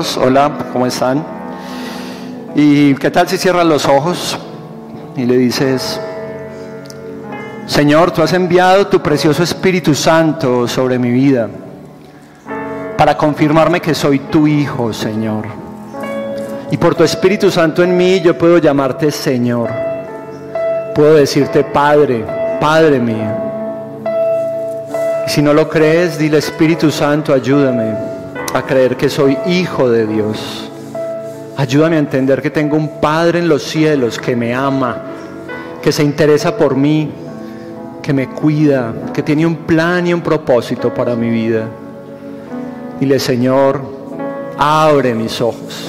Hola, ¿cómo están? ¿Y qué tal si cierras los ojos y le dices, Señor, tú has enviado tu precioso Espíritu Santo sobre mi vida para confirmarme que soy tu Hijo, Señor. Y por tu Espíritu Santo en mí yo puedo llamarte Señor. Puedo decirte Padre, Padre mío. Si no lo crees, dile Espíritu Santo, ayúdame a creer que soy hijo de Dios. Ayúdame a entender que tengo un Padre en los cielos que me ama, que se interesa por mí, que me cuida, que tiene un plan y un propósito para mi vida. Dile, Señor, abre mis ojos,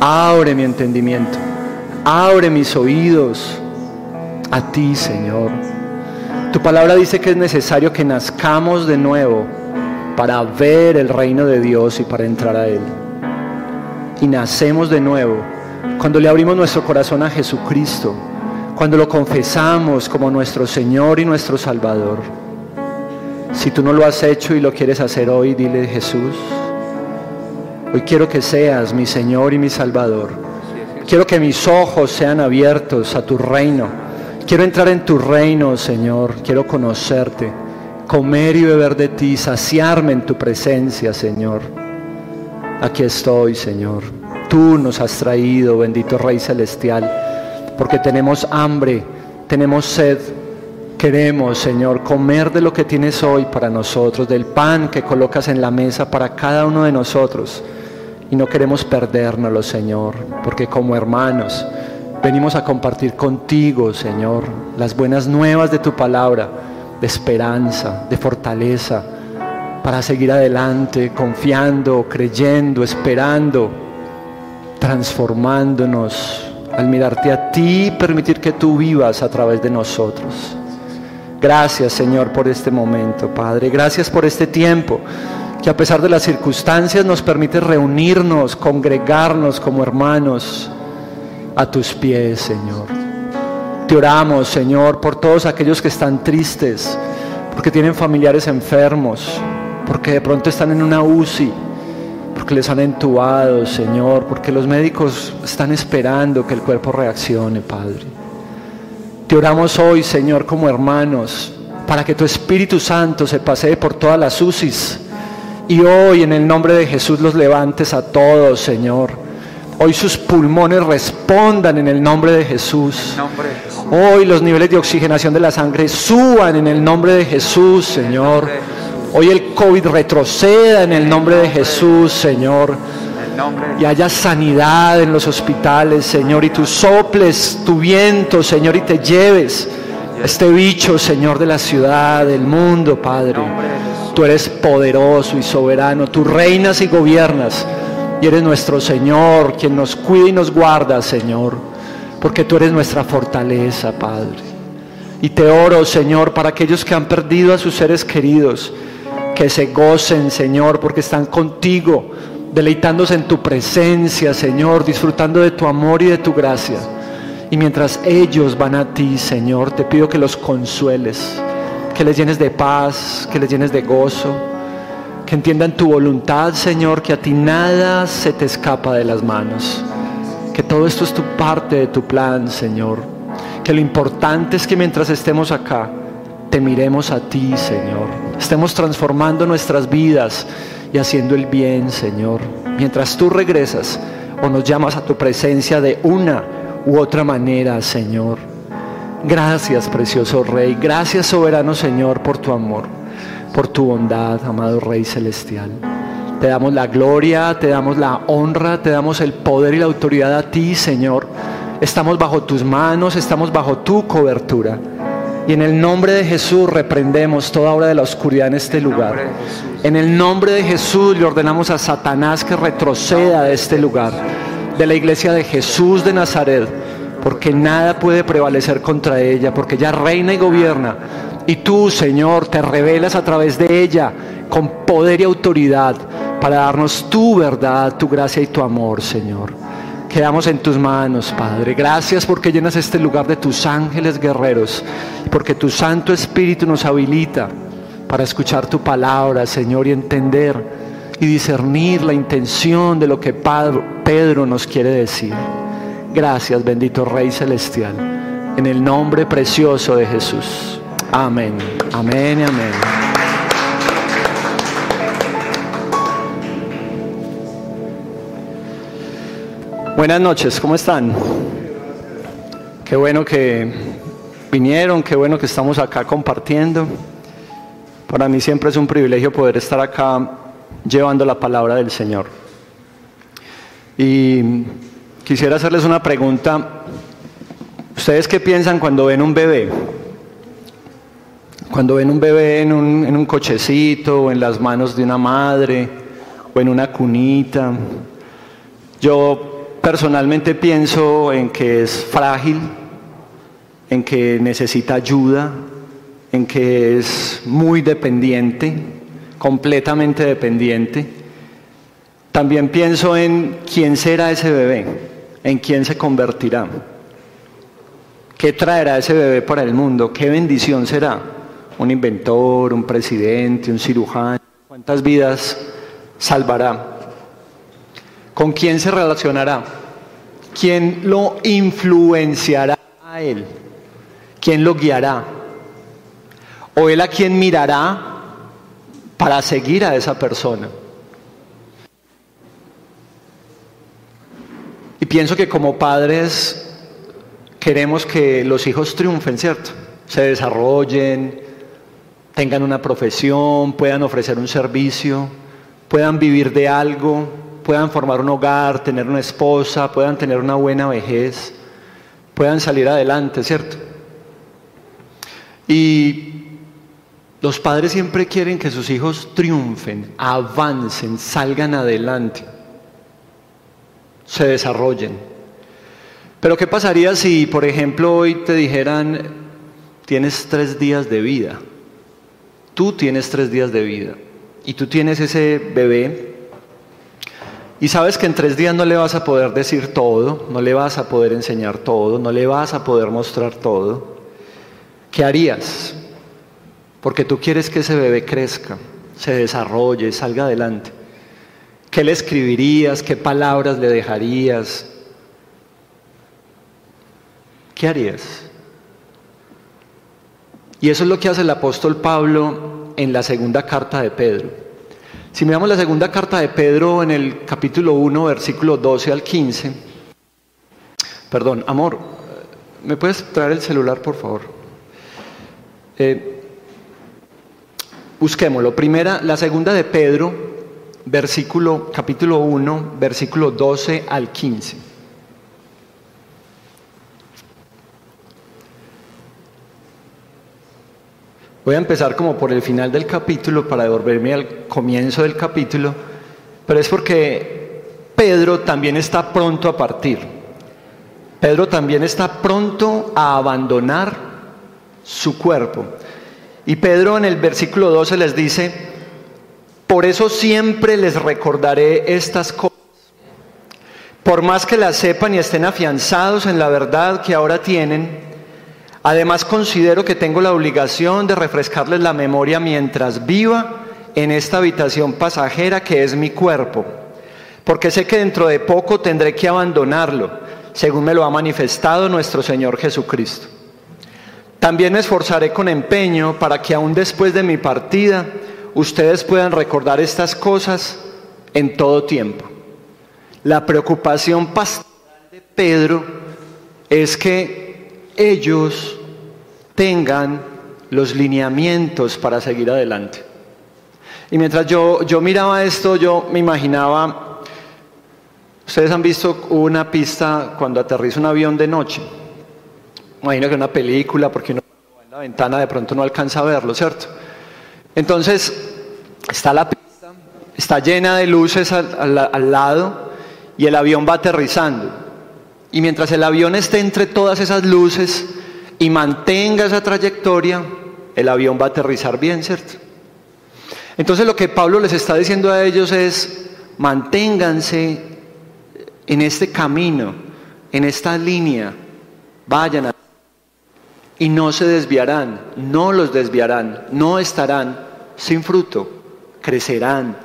abre mi entendimiento, abre mis oídos a ti, Señor. Tu palabra dice que es necesario que nazcamos de nuevo para ver el reino de Dios y para entrar a Él. Y nacemos de nuevo cuando le abrimos nuestro corazón a Jesucristo, cuando lo confesamos como nuestro Señor y nuestro Salvador. Si tú no lo has hecho y lo quieres hacer hoy, dile Jesús, hoy quiero que seas mi Señor y mi Salvador. Quiero que mis ojos sean abiertos a tu reino. Quiero entrar en tu reino, Señor. Quiero conocerte comer y beber de ti, saciarme en tu presencia, Señor. Aquí estoy, Señor. Tú nos has traído, bendito Rey Celestial, porque tenemos hambre, tenemos sed. Queremos, Señor, comer de lo que tienes hoy para nosotros, del pan que colocas en la mesa para cada uno de nosotros. Y no queremos perdérnoslo, Señor, porque como hermanos venimos a compartir contigo, Señor, las buenas nuevas de tu palabra de esperanza, de fortaleza, para seguir adelante, confiando, creyendo, esperando, transformándonos al mirarte a ti permitir que tú vivas a través de nosotros. Gracias Señor por este momento, Padre. Gracias por este tiempo que a pesar de las circunstancias nos permite reunirnos, congregarnos como hermanos a tus pies, Señor. Te oramos, Señor, por todos aquellos que están tristes, porque tienen familiares enfermos, porque de pronto están en una UCI, porque les han entubado, Señor, porque los médicos están esperando que el cuerpo reaccione, Padre. Te oramos hoy, Señor, como hermanos, para que tu Espíritu Santo se pasee por todas las UCIs. Y hoy en el nombre de Jesús los levantes a todos, Señor. Hoy sus pulmones respondan en el nombre de Jesús. Hoy los niveles de oxigenación de la sangre suban en el nombre de Jesús, Señor. Hoy el COVID retroceda en el nombre de Jesús, Señor. Y haya sanidad en los hospitales, Señor. Y tú soples tu viento, Señor, y te lleves este bicho, Señor, de la ciudad, del mundo, Padre. Tú eres poderoso y soberano. Tú reinas y gobiernas. Y eres nuestro Señor, quien nos cuida y nos guarda, Señor porque tú eres nuestra fortaleza, Padre. Y te oro, Señor, para aquellos que han perdido a sus seres queridos, que se gocen, Señor, porque están contigo, deleitándose en tu presencia, Señor, disfrutando de tu amor y de tu gracia. Y mientras ellos van a ti, Señor, te pido que los consueles, que les llenes de paz, que les llenes de gozo, que entiendan tu voluntad, Señor, que a ti nada se te escapa de las manos que todo esto es tu parte de tu plan, Señor. Que lo importante es que mientras estemos acá, te miremos a ti, Señor. Estemos transformando nuestras vidas y haciendo el bien, Señor. Mientras tú regresas o nos llamas a tu presencia de una u otra manera, Señor. Gracias, precioso Rey. Gracias, soberano Señor, por tu amor, por tu bondad, amado Rey Celestial. Te damos la gloria, te damos la honra, te damos el poder y la autoridad a ti, Señor. Estamos bajo tus manos, estamos bajo tu cobertura. Y en el nombre de Jesús reprendemos toda obra de la oscuridad en este lugar. En el nombre de Jesús le ordenamos a Satanás que retroceda de este lugar, de la iglesia de Jesús de Nazaret, porque nada puede prevalecer contra ella, porque ella reina y gobierna. Y tú, Señor, te revelas a través de ella con poder y autoridad para darnos tu verdad, tu gracia y tu amor, Señor. Quedamos en tus manos, Padre. Gracias porque llenas este lugar de tus ángeles guerreros porque tu Santo Espíritu nos habilita para escuchar tu palabra, Señor, y entender y discernir la intención de lo que Pedro nos quiere decir. Gracias, bendito Rey Celestial, en el nombre precioso de Jesús. Amén, amén y amén. Buenas noches, ¿cómo están? Qué bueno que vinieron, qué bueno que estamos acá compartiendo. Para mí siempre es un privilegio poder estar acá llevando la palabra del Señor. Y quisiera hacerles una pregunta. ¿Ustedes qué piensan cuando ven un bebé? Cuando ven un bebé en un, en un cochecito o en las manos de una madre o en una cunita. Yo personalmente pienso en que es frágil, en que necesita ayuda, en que es muy dependiente, completamente dependiente. También pienso en quién será ese bebé, en quién se convertirá, qué traerá ese bebé para el mundo, qué bendición será, un inventor, un presidente, un cirujano, cuántas vidas salvará, con quién se relacionará, quién lo influenciará a él, quién lo guiará, o él a quién mirará para seguir a esa persona. Y pienso que como padres queremos que los hijos triunfen, ¿cierto? Se desarrollen, tengan una profesión, puedan ofrecer un servicio, puedan vivir de algo, puedan formar un hogar, tener una esposa, puedan tener una buena vejez, puedan salir adelante, ¿cierto? Y los padres siempre quieren que sus hijos triunfen, avancen, salgan adelante, se desarrollen. Pero ¿qué pasaría si, por ejemplo, hoy te dijeran, tienes tres días de vida? Tú tienes tres días de vida y tú tienes ese bebé y sabes que en tres días no le vas a poder decir todo, no le vas a poder enseñar todo, no le vas a poder mostrar todo. ¿Qué harías? porque tú quieres que ese bebé crezca, se desarrolle, salga adelante. ¿Qué le escribirías? ¿Qué palabras le dejarías? ¿Qué harías? Y eso es lo que hace el apóstol Pablo en la segunda carta de Pedro. Si miramos la segunda carta de Pedro en el capítulo 1, versículo 12 al 15, perdón, amor, ¿me puedes traer el celular, por favor? Eh, Busquémoslo. Primera, la segunda de Pedro, versículo, capítulo 1, versículo 12 al 15. Voy a empezar como por el final del capítulo para devolverme al comienzo del capítulo, pero es porque Pedro también está pronto a partir. Pedro también está pronto a abandonar su cuerpo. Y Pedro en el versículo 12 les dice, por eso siempre les recordaré estas cosas. Por más que las sepan y estén afianzados en la verdad que ahora tienen, además considero que tengo la obligación de refrescarles la memoria mientras viva en esta habitación pasajera que es mi cuerpo, porque sé que dentro de poco tendré que abandonarlo, según me lo ha manifestado nuestro Señor Jesucristo. También me esforzaré con empeño para que aún después de mi partida ustedes puedan recordar estas cosas en todo tiempo. La preocupación pastoral de Pedro es que ellos tengan los lineamientos para seguir adelante. Y mientras yo, yo miraba esto, yo me imaginaba, ustedes han visto una pista cuando aterriza un avión de noche imagino que una película, porque uno en la ventana de pronto no alcanza a verlo, ¿cierto? Entonces, está la pista, está llena de luces al, al lado y el avión va aterrizando. Y mientras el avión esté entre todas esas luces y mantenga esa trayectoria, el avión va a aterrizar bien, ¿cierto? Entonces lo que Pablo les está diciendo a ellos es, manténganse en este camino, en esta línea, vayan a y no se desviarán, no los desviarán, no estarán sin fruto, crecerán,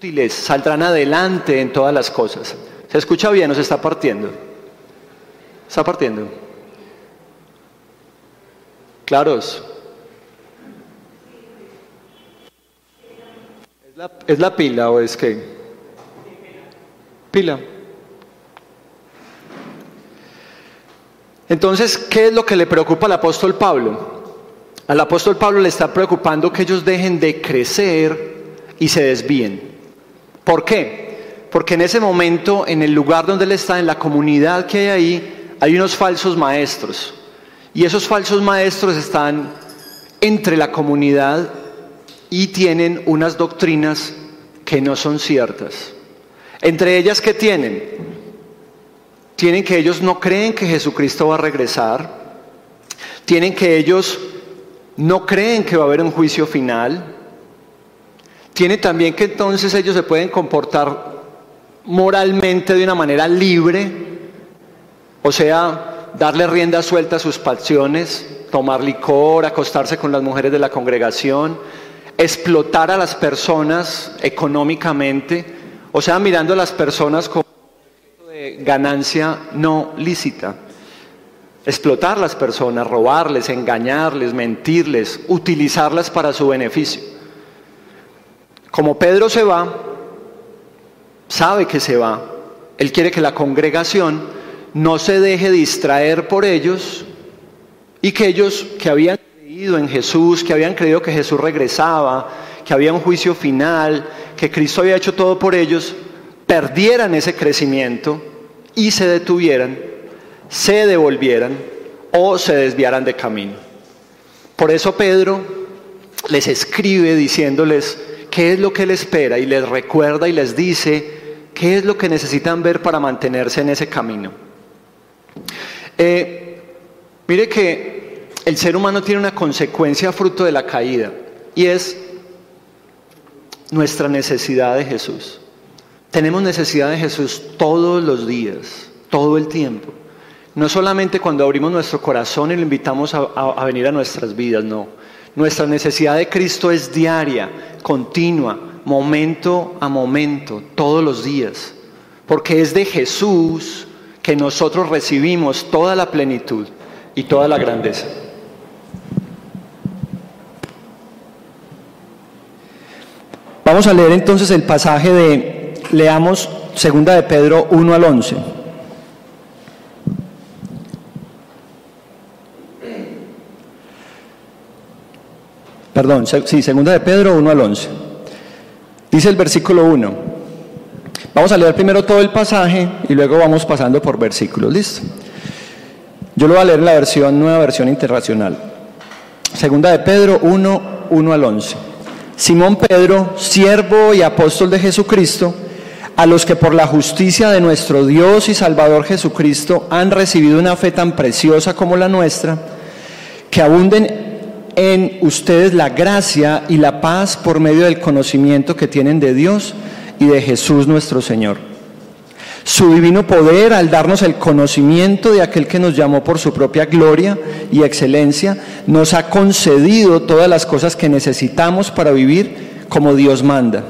útiles, saldrán adelante en todas las cosas. ¿Se escucha bien o se está partiendo? ¿Está partiendo? ¿Claros? ¿Es la, ¿Es la pila o es qué? Pila. Entonces, ¿qué es lo que le preocupa al apóstol Pablo? Al apóstol Pablo le está preocupando que ellos dejen de crecer y se desvíen. ¿Por qué? Porque en ese momento, en el lugar donde él está, en la comunidad que hay ahí, hay unos falsos maestros. Y esos falsos maestros están entre la comunidad y tienen unas doctrinas que no son ciertas. Entre ellas, ¿qué tienen? tienen que ellos no creen que Jesucristo va a regresar, tienen que ellos no creen que va a haber un juicio final, tienen también que entonces ellos se pueden comportar moralmente de una manera libre, o sea, darle rienda suelta a sus pasiones, tomar licor, acostarse con las mujeres de la congregación, explotar a las personas económicamente, o sea, mirando a las personas como ganancia no lícita. Explotar las personas, robarles, engañarles, mentirles, utilizarlas para su beneficio. Como Pedro se va, sabe que se va, él quiere que la congregación no se deje distraer por ellos y que ellos que habían creído en Jesús, que habían creído que Jesús regresaba, que había un juicio final, que Cristo había hecho todo por ellos, perdieran ese crecimiento y se detuvieran, se devolvieran o se desviaran de camino. Por eso Pedro les escribe diciéndoles qué es lo que él espera y les recuerda y les dice qué es lo que necesitan ver para mantenerse en ese camino. Eh, mire que el ser humano tiene una consecuencia fruto de la caída y es nuestra necesidad de Jesús. Tenemos necesidad de Jesús todos los días, todo el tiempo. No solamente cuando abrimos nuestro corazón y lo invitamos a, venir a nuestras vidas, no. Nuestra necesidad de Cristo es diaria, continua, momento a momento, todos los días. Porque es de Jesús que nosotros recibimos toda la plenitud y toda la grandeza. Vamos a leer entonces el pasaje de Leamos segunda de Pedro 1 al 11. Perdón, sí, segunda de Pedro 1 al 11. Dice el versículo 1. Vamos a leer primero todo el pasaje y luego vamos pasando por versículos. ¿Listo? Yo lo voy a leer en la versión, nueva versión internacional. Segunda de Pedro 1, 1 al 11. Simón Pedro, siervo y apóstol de Jesucristo, a los que por la justicia de nuestro Dios y Salvador Jesucristo han recibido una fe tan preciosa como la nuestra, que abunden en ustedes la gracia y la paz por medio del conocimiento que tienen de Dios y de Jesús nuestro Señor. Su divino poder al darnos el conocimiento de aquel que nos llamó por su propia gloria y excelencia, nos ha concedido todas las cosas que necesitamos para vivir como Dios manda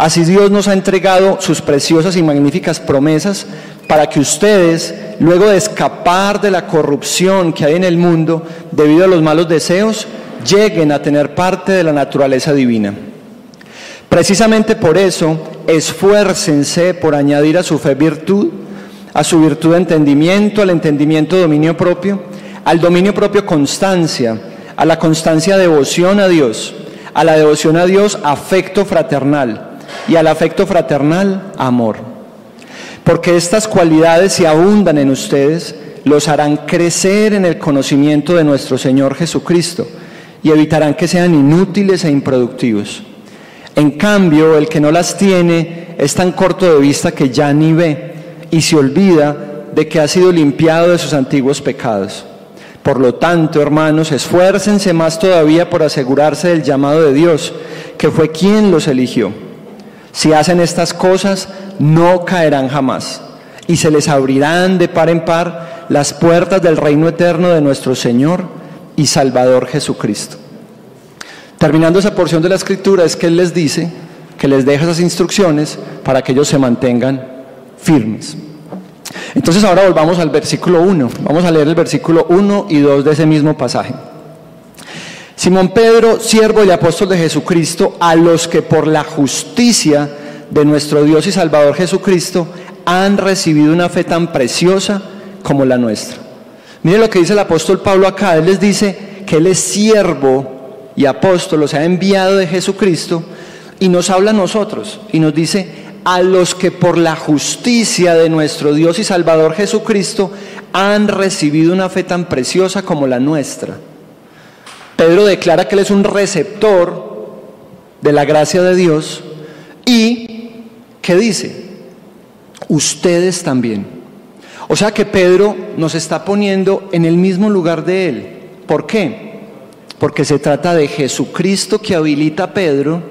Así Dios nos ha entregado sus preciosas y magníficas promesas para que ustedes, luego de escapar de la corrupción que hay en el mundo debido a los malos deseos, lleguen a tener parte de la naturaleza divina. Precisamente por eso, esfuércense por añadir a su fe virtud, a su virtud entendimiento, al entendimiento dominio propio, al dominio propio constancia, a la constancia devoción a Dios, a la devoción a Dios afecto fraternal y al afecto fraternal, amor. Porque estas cualidades, si abundan en ustedes, los harán crecer en el conocimiento de nuestro Señor Jesucristo y evitarán que sean inútiles e improductivos. En cambio, el que no las tiene es tan corto de vista que ya ni ve y se olvida de que ha sido limpiado de sus antiguos pecados. Por lo tanto, hermanos, esfuércense más todavía por asegurarse del llamado de Dios, que fue quien los eligió. Si hacen estas cosas, no caerán jamás y se les abrirán de par en par las puertas del reino eterno de nuestro Señor y Salvador Jesucristo. Terminando esa porción de la escritura es que Él les dice que les deja esas instrucciones para que ellos se mantengan firmes. Entonces ahora volvamos al versículo 1. Vamos a leer el versículo 1 y 2 de ese mismo pasaje. Simón Pedro, siervo y apóstol de Jesucristo, a los que por la justicia de nuestro Dios y Salvador Jesucristo han recibido una fe tan preciosa como la nuestra. Mire lo que dice el apóstol Pablo acá. Él les dice que él es siervo y apóstol, o sea, enviado de Jesucristo, y nos habla a nosotros y nos dice, a los que por la justicia de nuestro Dios y Salvador Jesucristo han recibido una fe tan preciosa como la nuestra. Pedro declara que él es un receptor de la gracia de Dios y, ¿qué dice? Ustedes también. O sea que Pedro nos está poniendo en el mismo lugar de él. ¿Por qué? Porque se trata de Jesucristo que habilita a Pedro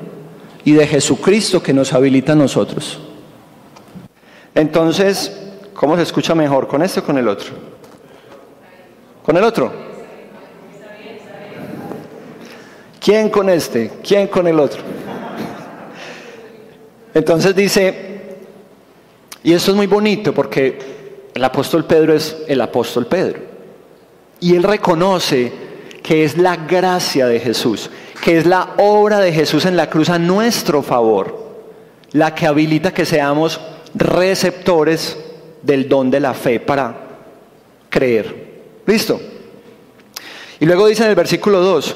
y de Jesucristo que nos habilita a nosotros. Entonces, ¿cómo se escucha mejor? ¿Con este o con el otro? ¿Con el otro? ¿Quién con este? ¿Quién con el otro? Entonces dice, y eso es muy bonito porque el apóstol Pedro es el apóstol Pedro. Y él reconoce que es la gracia de Jesús, que es la obra de Jesús en la cruz a nuestro favor, la que habilita que seamos receptores del don de la fe para creer. ¿Listo? Y luego dice en el versículo 2,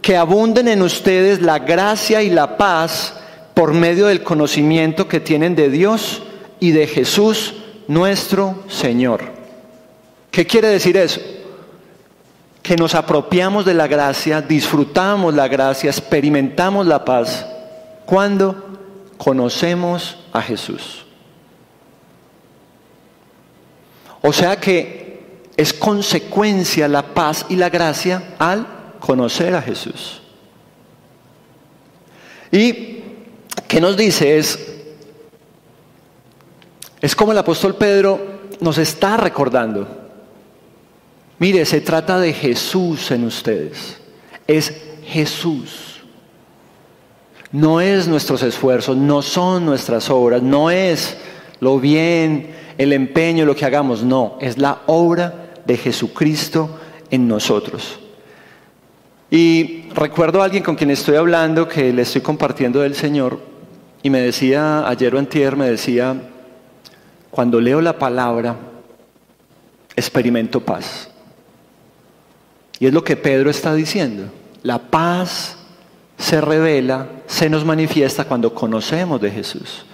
que abunden en ustedes la gracia y la paz por medio del conocimiento que tienen de Dios y de Jesús nuestro Señor. ¿Qué quiere decir eso? Que nos apropiamos de la gracia, disfrutamos la gracia, experimentamos la paz cuando conocemos a Jesús. O sea que es consecuencia la paz y la gracia al conocer a Jesús. Y ¿qué nos dice? Es, es como el apóstol Pedro nos está recordando. Mire, se trata de Jesús en ustedes. Es Jesús. No es nuestros esfuerzos, no son nuestras obras, no es lo bien, el empeño, lo que hagamos, no, es la obra de Jesucristo en nosotros. Y recuerdo a alguien con quien estoy hablando que le estoy compartiendo del Señor y me decía, ayer o antier, me decía, cuando leo la palabra, experimento paz. Y es lo que Pedro está diciendo. La paz se revela, se nos manifiesta cuando conocemos de Jesús.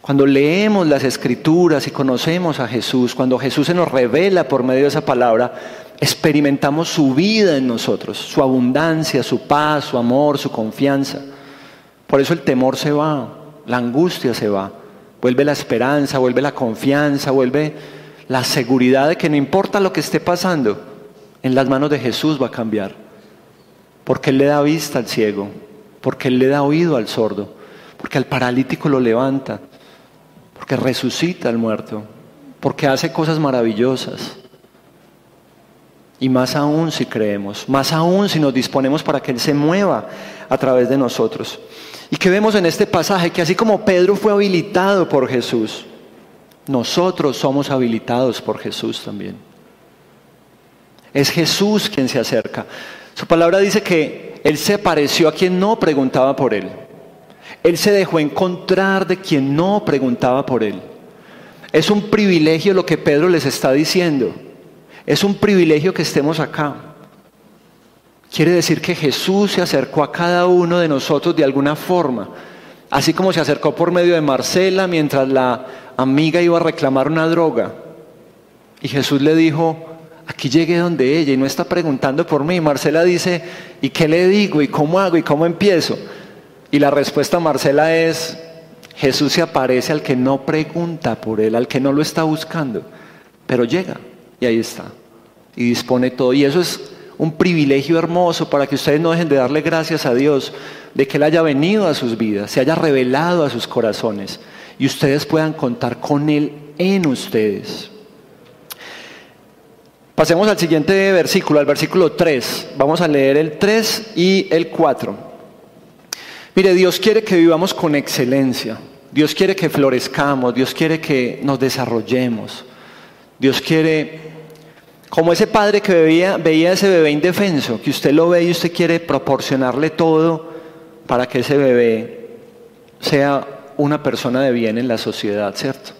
Cuando leemos las escrituras y conocemos a Jesús, cuando Jesús se nos revela por medio de esa palabra, experimentamos su vida en nosotros, su abundancia, su paz, su amor, su confianza. Por eso el temor se va, la angustia se va, vuelve la esperanza, vuelve la confianza, vuelve la seguridad de que no importa lo que esté pasando, en las manos de Jesús va a cambiar. Porque Él le da vista al ciego, porque Él le da oído al sordo, porque al paralítico lo levanta, porque resucita al muerto, porque hace cosas maravillosas. Y más aún si creemos, más aún si nos disponemos para que Él se mueva a través de nosotros. Y que vemos en este pasaje que así como Pedro fue habilitado por Jesús, nosotros somos habilitados por Jesús también. Es Jesús quien se acerca. Su palabra dice que Él se pareció a quien no preguntaba por Él. Él se dejó encontrar de quien no preguntaba por Él. Es un privilegio lo que Pedro les está diciendo. Es un privilegio que estemos acá. Quiere decir que Jesús se acercó a cada uno de nosotros de alguna forma, así como se acercó por medio de Marcela mientras la amiga iba a reclamar una droga. Y Jesús le dijo, aquí llegué donde ella y no está preguntando por mí. Marcela dice, ¿y qué le digo? ¿Y cómo hago? ¿Y cómo empiezo? Y la respuesta Marcela es, Jesús se aparece al que no pregunta por él, al que no lo está buscando, pero llega. Y ahí está. Y dispone todo. Y eso es un privilegio hermoso para que ustedes no dejen de darle gracias a Dios de que Él haya venido a sus vidas, se haya revelado a sus corazones y ustedes puedan contar con Él en ustedes. Pasemos al siguiente versículo, al versículo 3. Vamos a leer el 3 y el 4. Mire, Dios quiere que vivamos con excelencia. Dios quiere que florezcamos. Dios quiere que nos desarrollemos. Dios quiere, como ese padre que veía, veía a ese bebé indefenso, que usted lo ve y usted quiere proporcionarle todo para que ese bebé sea una persona de bien en la sociedad, ¿cierto?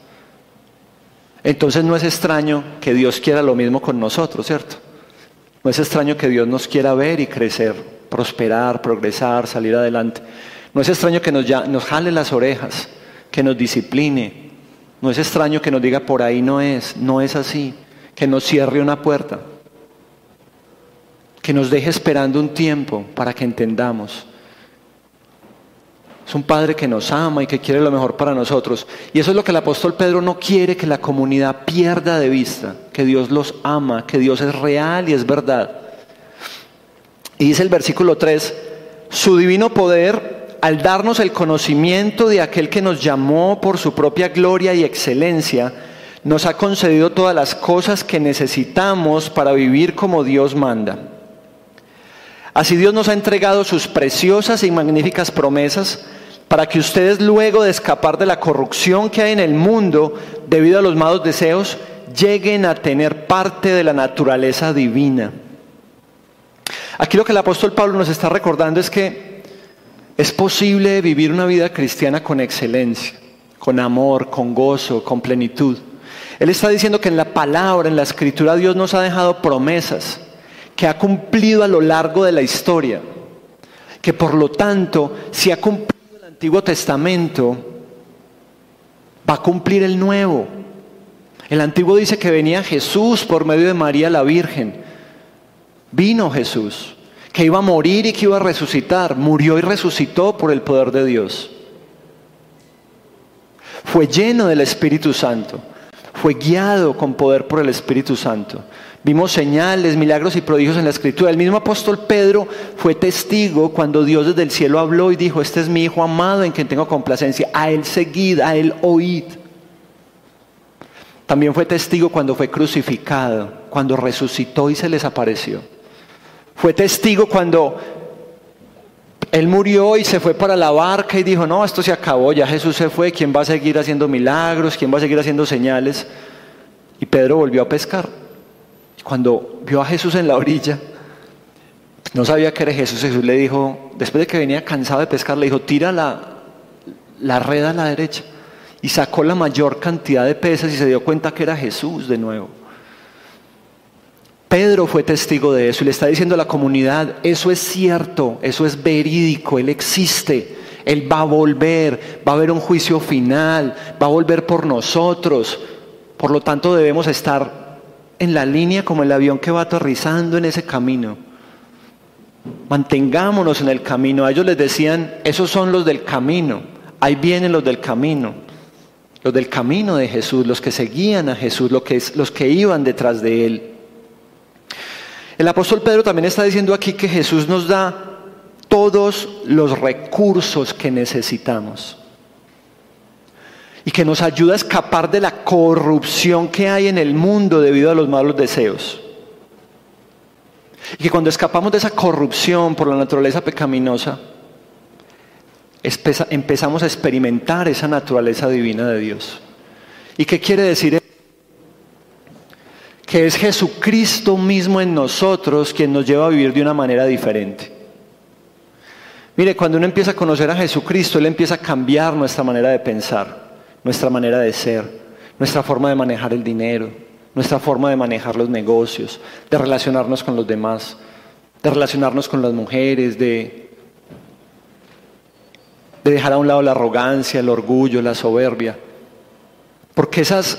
Entonces no es extraño que Dios quiera lo mismo con nosotros, ¿cierto? No es extraño que Dios nos quiera ver y crecer, prosperar, progresar, salir adelante. No es extraño que nos, nos jale las orejas, que nos discipline. No es extraño que nos diga por ahí no es, no es así, que nos cierre una puerta, que nos deje esperando un tiempo para que entendamos. Es un Padre que nos ama y que quiere lo mejor para nosotros. Y eso es lo que el apóstol Pedro no quiere que la comunidad pierda de vista, que Dios los ama, que Dios es real y es verdad. Y dice el versículo 3, su divino poder, al darnos el conocimiento de aquel que nos llamó por su propia gloria y excelencia, nos ha concedido todas las cosas que necesitamos para vivir como Dios manda. Así Dios nos ha entregado sus preciosas y magníficas promesas para que ustedes luego de escapar de la corrupción que hay en el mundo debido a los malos deseos, lleguen a tener parte de la naturaleza divina. Aquí lo que el apóstol Pablo nos está recordando es que es posible vivir una vida cristiana con excelencia, con amor, con gozo, con plenitud. Él está diciendo que en la palabra, en la escritura, Dios nos ha dejado promesas que ha cumplido a lo largo de la historia, que por lo tanto, si ha cumplido Antiguo Testamento va a cumplir el Nuevo. El Antiguo dice que venía Jesús por medio de María la Virgen. Vino Jesús, que iba a morir y que iba a resucitar. Murió y resucitó por el poder de Dios. Fue lleno del Espíritu Santo. Fue guiado con poder por el Espíritu Santo. Vimos señales, milagros y prodigios en la escritura. El mismo apóstol Pedro fue testigo cuando Dios desde el cielo habló y dijo, este es mi Hijo amado en quien tengo complacencia. A él seguid, a él oíd. También fue testigo cuando fue crucificado, cuando resucitó y se les apareció. Fue testigo cuando él murió y se fue para la barca y dijo, no, esto se acabó, ya Jesús se fue, ¿quién va a seguir haciendo milagros? ¿Quién va a seguir haciendo señales? Y Pedro volvió a pescar. Cuando vio a Jesús en la orilla, no sabía que era Jesús. Jesús le dijo, después de que venía cansado de pescar, le dijo, tira la, la red a la derecha. Y sacó la mayor cantidad de peces y se dio cuenta que era Jesús de nuevo. Pedro fue testigo de eso y le está diciendo a la comunidad, eso es cierto, eso es verídico, Él existe, Él va a volver, va a haber un juicio final, va a volver por nosotros. Por lo tanto debemos estar en la línea como el avión que va aterrizando en ese camino. Mantengámonos en el camino. A ellos les decían, esos son los del camino. Ahí vienen los del camino. Los del camino de Jesús, los que seguían a Jesús, los que, iban detrás de Él. El apóstol Pedro también está diciendo aquí que Jesús nos da todos los recursos que necesitamos y que nos ayuda a escapar de la corrupción que hay en el mundo debido a los malos deseos. Y que cuando escapamos de esa corrupción por la naturaleza pecaminosa, empezamos a experimentar esa naturaleza divina de Dios. ¿Y qué quiere decir? Que es Jesucristo mismo en nosotros quien nos lleva a vivir de una manera diferente. Mire, cuando uno empieza a conocer a Jesucristo, Él empieza a cambiar nuestra manera de pensar nuestra manera de ser, nuestra forma de manejar el dinero, nuestra forma de manejar los negocios, de relacionarnos con los demás, de relacionarnos con las mujeres, de, de dejar a un lado la arrogancia, el orgullo, la soberbia. Porque esas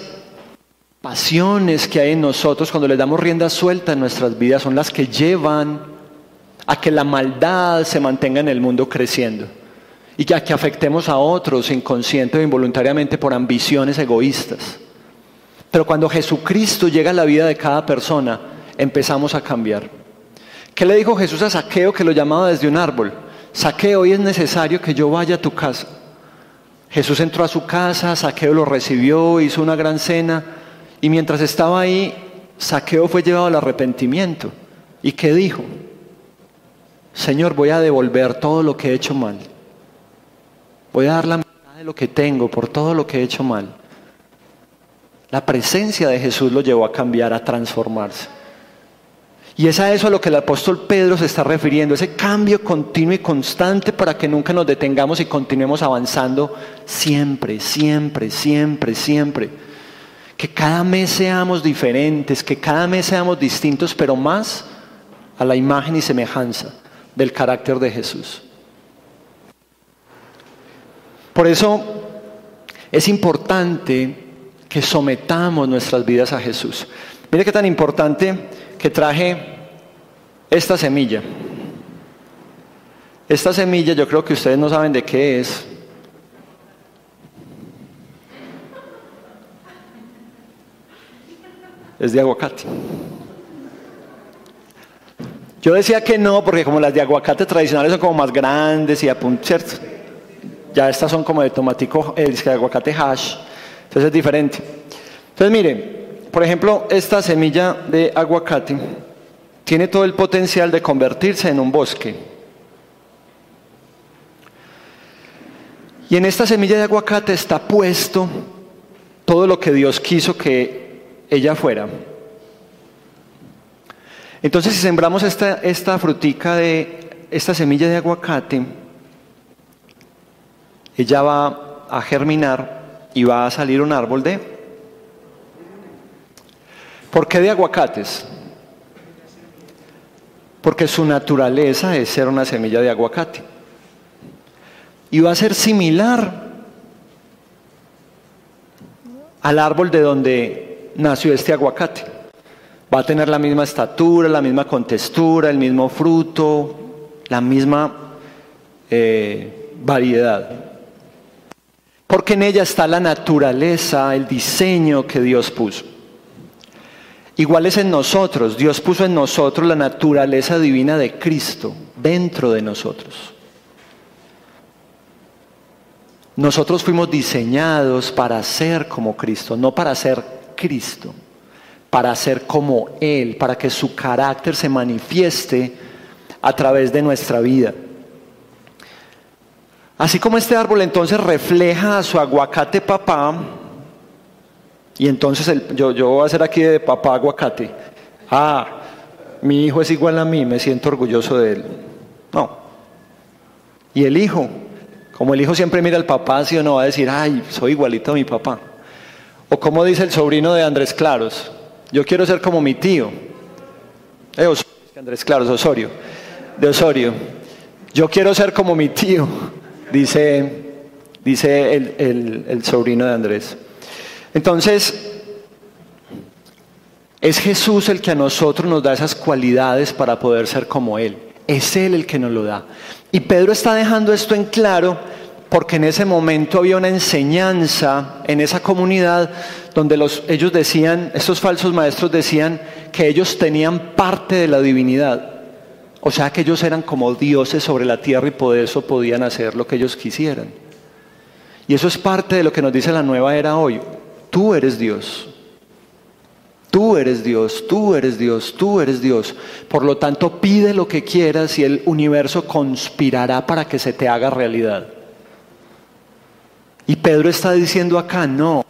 pasiones que hay en nosotros cuando les damos rienda suelta en nuestras vidas son las que llevan a que la maldad se mantenga en el mundo creciendo y que, que afectemos a otros inconsciente o involuntariamente por ambiciones egoístas. Pero cuando Jesucristo llega a la vida de cada persona, empezamos a cambiar. ¿Qué le dijo Jesús a Saqueo que lo llamaba desde un árbol? Saqueo, hoy es necesario que yo vaya a tu casa. Jesús entró a su casa, Saqueo lo recibió, hizo una gran cena y mientras estaba ahí, Saqueo fue llevado al arrepentimiento. ¿Y qué dijo? Señor, voy a devolver todo lo que he hecho mal Voy a dar la mitad de lo que tengo por todo lo que he hecho mal. La presencia de Jesús lo llevó a cambiar, a transformarse. Y es a eso a lo que el apóstol Pedro se está refiriendo, ese cambio continuo y constante para que nunca nos detengamos y continuemos avanzando siempre, siempre, siempre, siempre. Que cada mes seamos diferentes, que cada mes seamos distintos, pero más a la imagen y semejanza del carácter de Jesús. Por eso es importante que sometamos nuestras vidas a Jesús. Mire qué tan importante que traje esta semilla. Esta semilla yo creo que ustedes no saben de qué es. Es de aguacate. Yo decía que no, porque como las de aguacate tradicionales son como más grandes y a ¿cierto? Ya estas son como de tomatico, el de aguacate hash. Entonces es diferente. Entonces mire, por ejemplo, esta semilla de aguacate tiene todo el potencial de convertirse en un bosque. Y en esta semilla de aguacate está puesto todo lo que Dios quiso que ella fuera. Entonces, si sembramos esta, esta frutica de esta semilla de aguacate, ella va a germinar y va a salir un árbol de ¿Por qué de aguacates? Porque su naturaleza es ser una semilla de aguacate. Y va a ser similar al árbol de donde nació este aguacate. Va a tener la misma estatura, la misma contextura, el mismo fruto, la misma eh, variedad. Porque en ella está la naturaleza, el diseño que Dios puso. Igual es en nosotros. Dios puso en nosotros la naturaleza divina de Cristo dentro de nosotros. Nosotros fuimos diseñados para ser como Cristo, no para ser Cristo, para ser como Él, para que su carácter se manifieste a través de nuestra vida. Así como este árbol entonces refleja a su aguacate papá, y entonces yo, yo voy a ser aquí de papá aguacate. Ah, mi hijo es igual a mí, me siento orgulloso de él. No. Y el hijo, como el hijo siempre mira al papá, si o no va a decir, ay, soy igualito a mi papá. O como dice el sobrino de Andrés Claros, yo quiero ser como mi tío. Eh, Andrés Claros, Osorio, de Osorio. Yo quiero ser como mi tío, dice, dice el sobrino de Andrés. Entonces, es Jesús el que a nosotros nos da esas cualidades para poder ser como Él. Es Él el que nos lo da. Y Pedro está dejando esto en claro porque en ese momento había una enseñanza en esa comunidad donde los, ellos decían, estos falsos maestros decían que ellos tenían parte de la divinidad. O sea que ellos eran como dioses sobre la tierra y por eso podían hacer lo que ellos quisieran. Y eso es parte de lo que nos dice la nueva era hoy. Tú eres Dios. Tú eres Dios, tú eres Dios, tú eres Dios. Por lo tanto, pide lo que quieras y el universo conspirará para que se te haga realidad. Y Pedro está diciendo acá, no.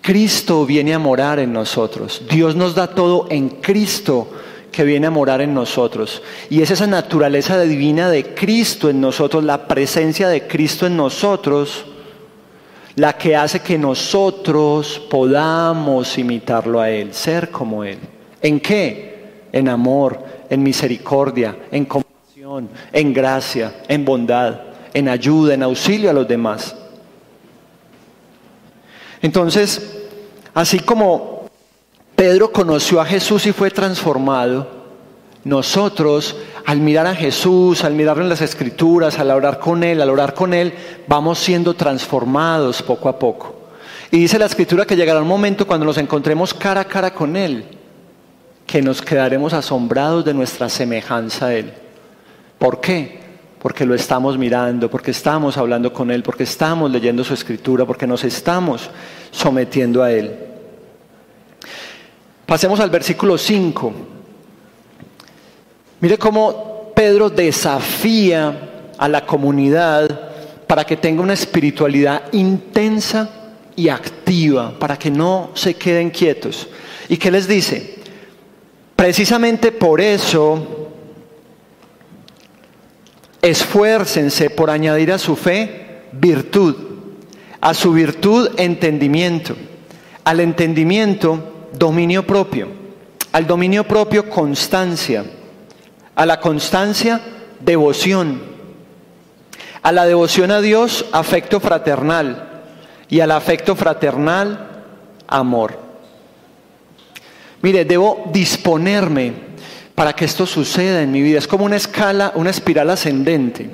Cristo viene a morar en nosotros. Dios nos da todo en Cristo que viene a morar en nosotros. Y es esa naturaleza divina de Cristo en nosotros, la presencia de Cristo en nosotros la que hace que nosotros podamos imitarlo a Él, ser como Él. ¿En qué? En amor, en misericordia, en compasión, en gracia, en bondad, en ayuda, en auxilio a los demás. Entonces, así como Pedro conoció a Jesús y fue transformado, nosotros al mirar a Jesús, al mirarlo en las escrituras, al orar con Él, al orar con Él, vamos siendo transformados poco a poco. Y dice la escritura que llegará un momento cuando nos encontremos cara a cara con Él, que nos quedaremos asombrados de nuestra semejanza a Él. ¿Por qué? Porque lo estamos mirando, porque estamos hablando con Él, porque estamos leyendo su escritura, porque nos estamos sometiendo a Él. Pasemos al versículo 5. Mire cómo Pedro desafía a la comunidad para que tenga una espiritualidad intensa y activa, para que no se queden quietos. ¿Y qué les dice? Precisamente por eso, esfuércense por añadir a su fe virtud, a su virtud entendimiento, al entendimiento dominio propio, al dominio propio constancia, a la constancia devoción, a la devoción a Dios afecto fraternal y al afecto fraternal amor. Mire, debo disponerme para que esto suceda en mi vida. Es como una escala, una espiral ascendente.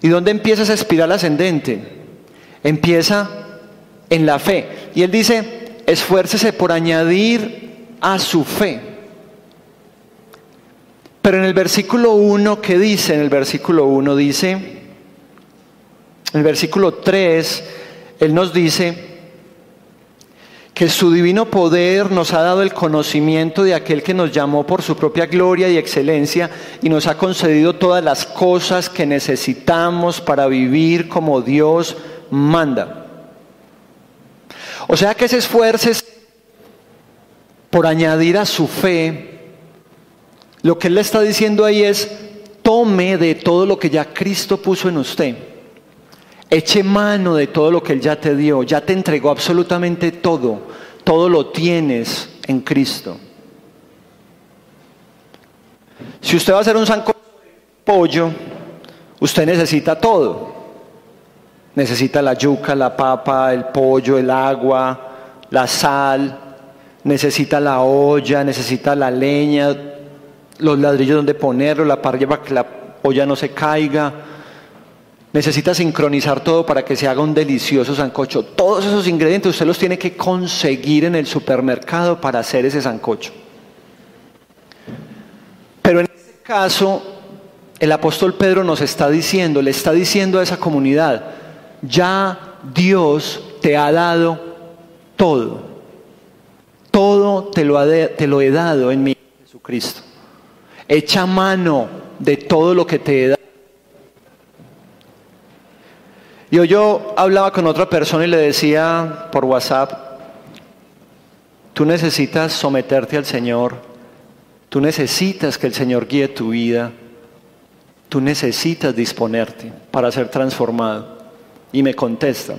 ¿Y dónde empieza esa espiral ascendente? Empieza en la fe. Y él dice, esfuércese por añadir a su fe. Pero en el versículo 1, ¿qué dice? En el versículo 1 dice, en el versículo 3, él nos dice, que su divino poder nos ha dado el conocimiento de aquel que nos llamó por su propia gloria y excelencia y nos ha concedido todas las cosas que necesitamos para vivir como Dios manda. O sea que se esfuerces por añadir a su fe, lo que él le está diciendo ahí es, tome de todo lo que ya Cristo puso en usted. Eche mano de todo lo que Él ya te dio, ya te entregó absolutamente todo, todo lo tienes en Cristo. Si usted va a hacer un sancocho de pollo, usted necesita todo. Necesita la yuca, la papa, el pollo, el agua, la sal, necesita la olla, necesita la leña, los ladrillos donde ponerlo, la parrilla para que la olla no se caiga Necesita sincronizar todo para que se haga un delicioso sancocho. Todos esos ingredientes usted los tiene que conseguir en el supermercado para hacer ese sancocho. Pero en este caso, el apóstol Pedro nos está diciendo, le está diciendo a esa comunidad, ya Dios te ha dado todo. Todo te lo, te lo he dado en mi Jesucristo. Echa mano de todo lo que te he dado Y yo hablaba con otra persona y le decía por WhatsApp, tú necesitas someterte al Señor, tú necesitas que el Señor guíe tu vida, tú necesitas disponerte para ser transformado. Y me contesta,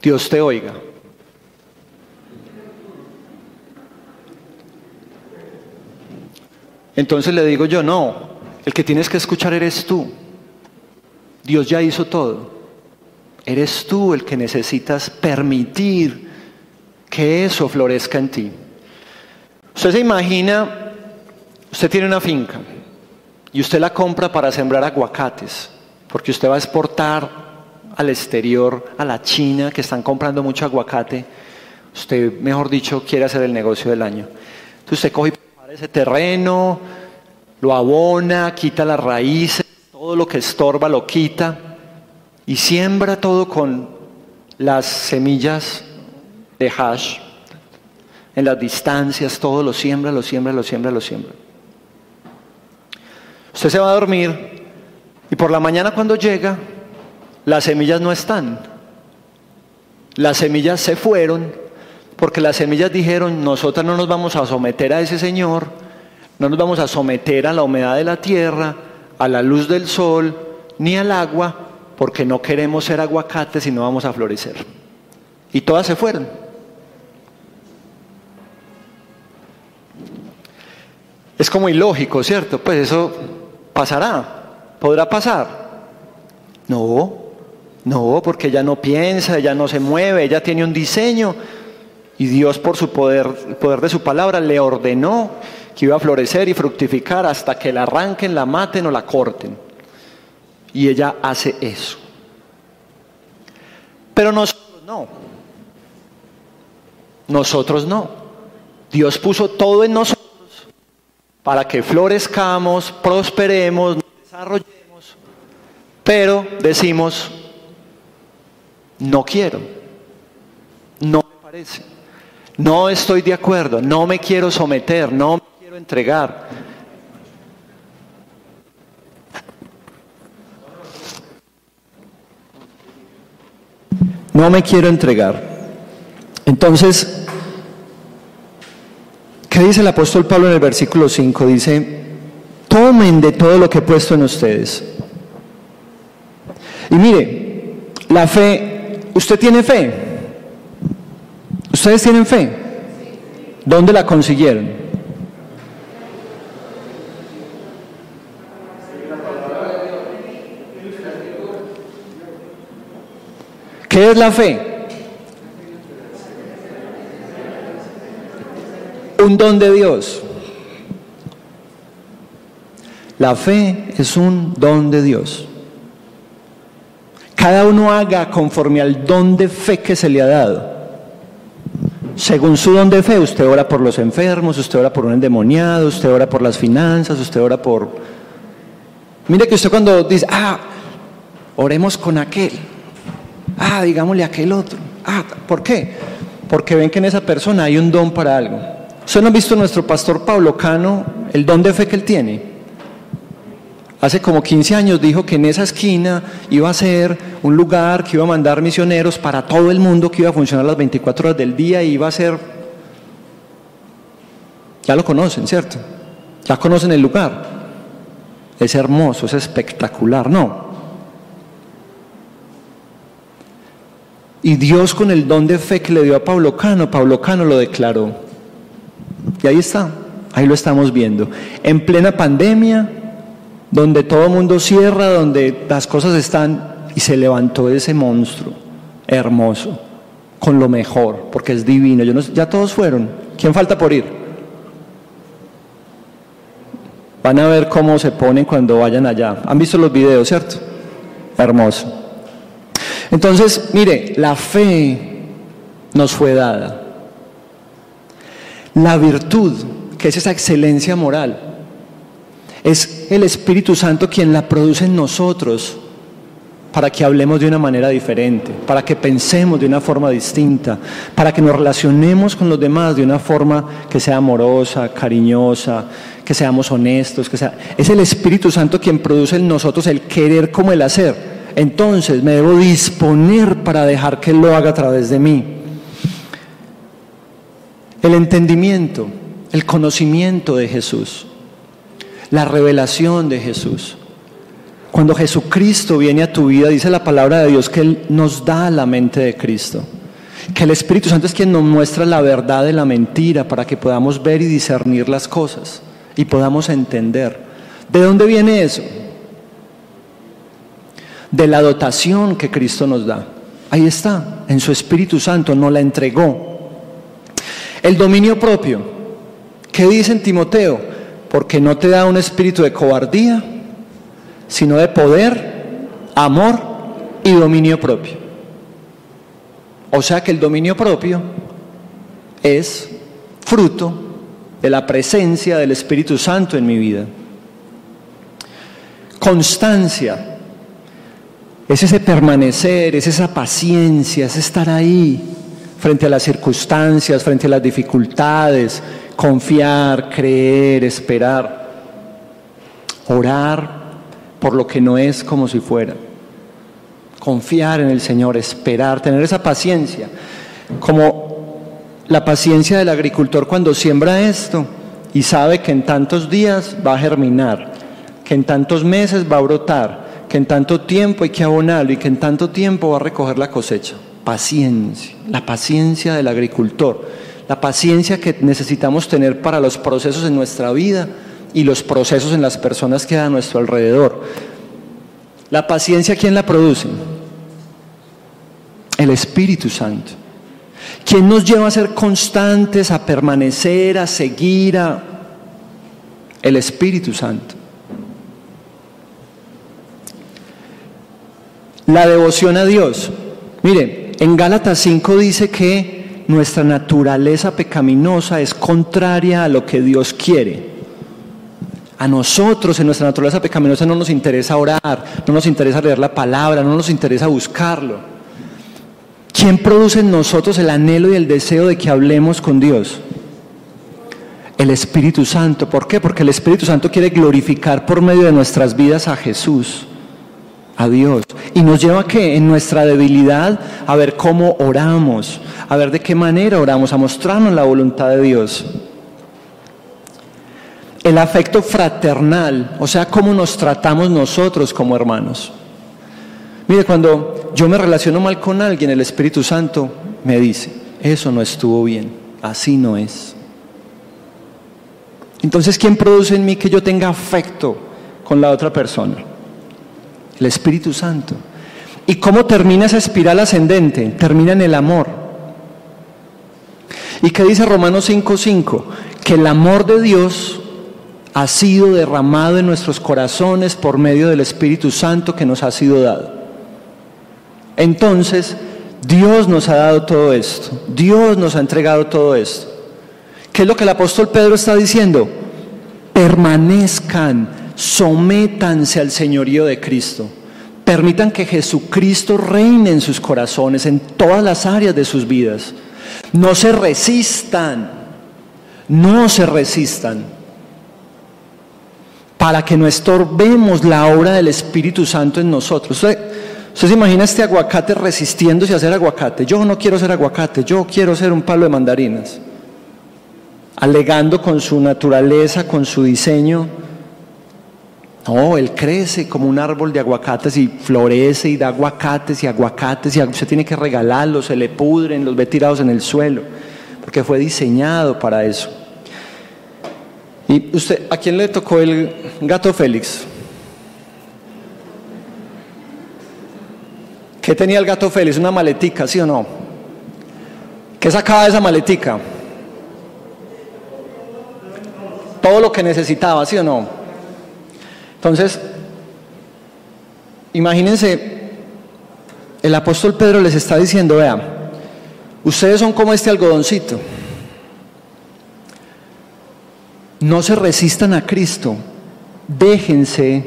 Dios te oiga. Entonces le digo yo, no, el que tienes que escuchar eres tú. Dios ya hizo todo. Eres tú el que necesitas permitir que eso florezca en ti. Usted se imagina, usted tiene una finca y usted la compra para sembrar aguacates, porque usted va a exportar al exterior, a la China, que están comprando mucho aguacate. Usted, mejor dicho, quiere hacer el negocio del año. Entonces usted coge ese terreno, lo abona, quita las raíces todo lo que estorba lo quita y siembra todo con las semillas de hash. En las distancias, todo lo siembra, lo siembra, lo siembra, lo siembra. Usted se va a dormir y por la mañana cuando llega, las semillas no están. Las semillas se fueron porque las semillas dijeron, nosotras no nos vamos a someter a ese Señor, no nos vamos a someter a la humedad de la tierra, a la luz del sol ni al agua, porque no queremos ser aguacates y no vamos a florecer. Y todas se fueron. Es como ilógico, ¿cierto? Pues eso pasará, podrá pasar. No, no, porque ella no piensa, ella no se mueve, ella tiene un diseño y Dios por su poder, poder de su palabra le ordenó que iba a florecer y fructificar hasta que la arranquen, la maten o la corten. Y ella hace eso. Pero nosotros no. Nosotros no. Dios puso todo en nosotros para que florezcamos, prosperemos, nos desarrollemos. Pero decimos, no quiero, no me parece, no estoy de acuerdo, no me quiero someter, no me quiero entregar. No me quiero entregar. Entonces, ¿qué dice el apóstol Pablo en el versículo 5? Dice, tomen de todo lo que he puesto en ustedes y mire, la fe, ¿usted tiene fe? ¿Ustedes tienen fe? ¿Dónde la consiguieron? ¿Qué es la fe? Un don de Dios. La fe es un don de Dios. Cada uno haga conforme al don de fe que se le ha dado. Según su don de fe, usted ora por los enfermos, usted ora por un endemoniado, usted ora por las finanzas, usted ora por... Mire que usted cuando dice, ah, oremos con aquel, Ah, digámosle aquel otro. Ah, ¿por qué? Porque ven que en esa persona hay un don para algo. ¿Ustedes no han visto nuestro pastor Pablo Cano, el don de fe que él tiene? Hace como 15 años dijo que en esa esquina iba a ser un lugar que iba a mandar misioneros para todo el mundo, que iba a funcionar las 24 horas del día y iba a ser... Ya lo conocen, ¿cierto? Ya conocen el lugar. Es hermoso, es espectacular, ¿no? Y Dios con el don de fe que le dio a Pablo Cano, Pablo Cano lo declaró. Y ahí está, ahí lo estamos viendo. En plena pandemia, donde todo mundo cierra, donde las cosas están, y se levantó ese monstruo hermoso, con lo mejor, porque es divino. Yo ya todos fueron. ¿Quién falta por ir? Van a ver cómo se ponen cuando vayan allá. ¿Han visto los videos, cierto? Hermoso. Entonces, mire, la fe nos fue dada. La virtud, que es esa excelencia moral, es el Espíritu Santo quien la produce en nosotros para que hablemos de una manera diferente, para que pensemos de una forma distinta, para que nos relacionemos con los demás de una forma que sea amorosa, cariñosa, que seamos honestos, que sea... Es el Espíritu Santo quien produce en nosotros el querer como el hacer entonces me debo disponer para dejar que Él lo haga a través de mí. El entendimiento, el conocimiento de Jesús, la revelación de Jesús. Cuando Jesucristo viene a tu vida, dice la palabra de Dios que Él nos da la mente de Cristo. Que el Espíritu Santo es quien nos muestra la verdad de la mentira para que podamos ver y discernir las cosas y podamos entender. ¿De dónde viene eso? de la dotación que Cristo nos da. Ahí está, en su Espíritu Santo nos la entregó. El dominio propio. ¿Qué dice en Timoteo? Porque no te da un espíritu de cobardía, sino de poder, amor y dominio propio. O sea que el dominio propio es fruto de la presencia del Espíritu Santo en mi vida. Constancia es ese permanecer, es esa paciencia, es estar ahí frente a las circunstancias, frente a las dificultades, confiar, creer, esperar, orar por lo que no es como si fuera, confiar en el Señor, esperar, tener esa paciencia, como la paciencia del agricultor cuando siembra esto y sabe que en tantos días va a germinar, que en tantos meses va a brotar, que en tanto tiempo hay que abonarlo y que en tanto tiempo va a recoger la cosecha. Paciencia, la paciencia del agricultor, la paciencia que necesitamos tener para los procesos en nuestra vida y los procesos en las personas que hay a nuestro alrededor. La paciencia, ¿quién la produce? El Espíritu Santo. ¿Quién nos lleva a ser constantes, a permanecer, a seguir? El Espíritu Santo. La devoción a Dios. Mire, en Gálatas 5 dice que nuestra naturaleza pecaminosa es contraria a lo que Dios quiere. A nosotros en nuestra naturaleza pecaminosa no nos interesa orar, no nos interesa leer la palabra, no nos interesa buscarlo. ¿Quién produce en nosotros el anhelo y el deseo de que hablemos con Dios? El Espíritu Santo. ¿Por qué? Porque el Espíritu Santo quiere glorificar por medio de nuestras vidas a Jesús, a Dios y nos lleva a que en nuestra debilidad a ver cómo oramos, a ver de qué manera oramos, a mostrarnos la voluntad de Dios. El afecto fraternal, o sea, cómo nos tratamos nosotros como hermanos. Mire, cuando yo me relaciono mal con alguien, el Espíritu Santo me dice, eso no estuvo bien, así no es. Entonces, ¿quién produce en mí que yo tenga afecto con la otra persona? El Espíritu Santo. ¿Y cómo termina esa espiral ascendente? Termina en el amor. ¿Y qué dice Romanos 5:5? Que el amor de Dios ha sido derramado en nuestros corazones por medio del Espíritu Santo que nos ha sido dado. Entonces, Dios nos ha dado todo esto, Dios nos ha entregado todo esto. ¿Qué es lo que el apóstol Pedro está diciendo? Permanezcan, sométanse al señorío de Cristo. Permitan que Jesucristo reine en sus corazones, en todas las áreas de sus vidas. No se resistan, no se resistan. Para que no estorbemos la obra del Espíritu Santo en nosotros. ¿Usted se imagina este aguacate resistiéndose a hacer aguacate? Yo no quiero ser aguacate, yo quiero ser un palo de mandarinas. Alegando con su naturaleza, con su diseño. No, él crece como un árbol de aguacates y florece y da aguacates y aguacates y usted tiene que regalarlos, se le pudren, los ve tirados en el suelo, porque fue diseñado para eso. ¿Y usted, a quién le tocó el gato Félix? ¿Qué tenía el gato Félix? Una maletica, ¿sí o no? ¿Qué sacaba de esa maletica? Todo lo que necesitaba, ¿sí o no? Entonces, imagínense, el apóstol Pedro les está diciendo, vean, ustedes son como este algodoncito. No se resistan a Cristo, déjense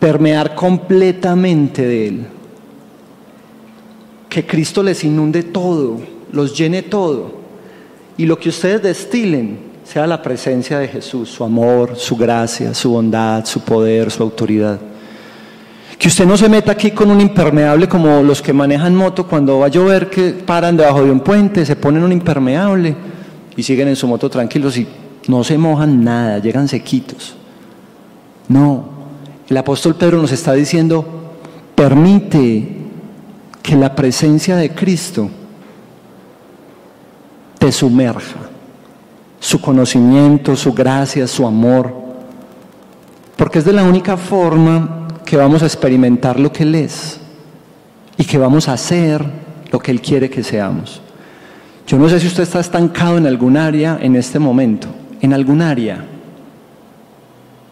permear completamente de Él que Cristo les inunde todo, los llene todo, y lo que ustedes destilen sea la presencia de Jesús, su amor, su gracia, su bondad, su poder, su autoridad. Que usted no se meta aquí con un impermeable como los que manejan moto cuando va a llover, que paran debajo de un puente, se ponen un impermeable y siguen en su moto tranquilos y no se mojan nada, llegan sequitos. No, el apóstol Pedro nos está diciendo, permite que la presencia de Cristo te sumerja, su conocimiento, su gracia, su amor, porque es de la única forma que vamos a experimentar lo que Él es y que vamos a hacer lo que Él quiere que seamos. Yo no sé si usted está estancado en algún área en este momento, en algún área.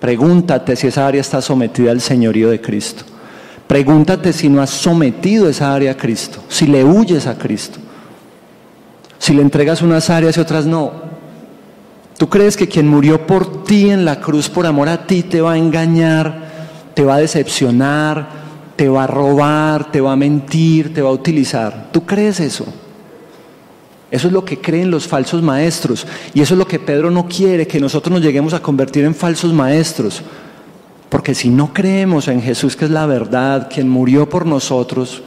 Pregúntate si esa área está sometida al señorío de Cristo. Pregúntate si no has sometido esa área a Cristo, si le huyes a Cristo, si le entregas unas áreas y otras no. ¿Tú crees que quien murió por ti en la cruz por amor a ti te va a engañar, te va a decepcionar, te va a robar, te va a mentir, te va a utilizar? ¿Tú crees eso? Eso es lo que creen los falsos maestros y eso es lo que Pedro no quiere, que nosotros nos lleguemos a convertir en falsos maestros. Porque si no creemos en Jesús, que es la verdad, quien murió por nosotros,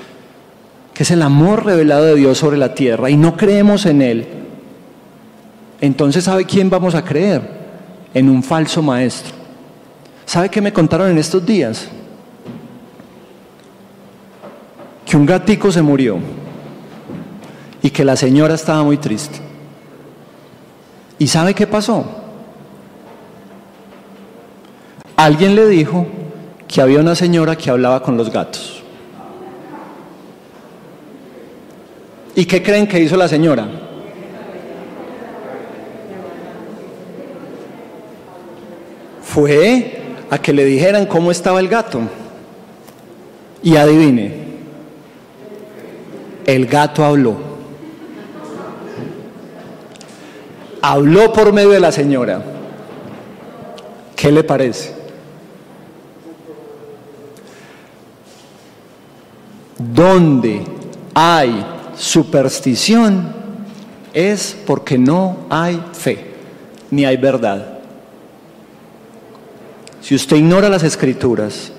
que es el amor revelado de Dios sobre la tierra, y no creemos en Él, entonces ¿sabe quién vamos a creer? En un falso maestro. ¿Sabe qué me contaron en estos días? Que un gatico se murió y que la señora estaba muy triste. ¿Y sabe qué pasó? Alguien le dijo que había una señora que hablaba con los gatos. ¿Y qué creen que hizo la señora? Fue a que le dijeran cómo estaba el gato. Y adivine, el gato habló. Habló por medio de la señora. ¿Qué le parece? donde hay superstición es porque no hay fe, ni hay verdad. Si usted ignora las escrituras,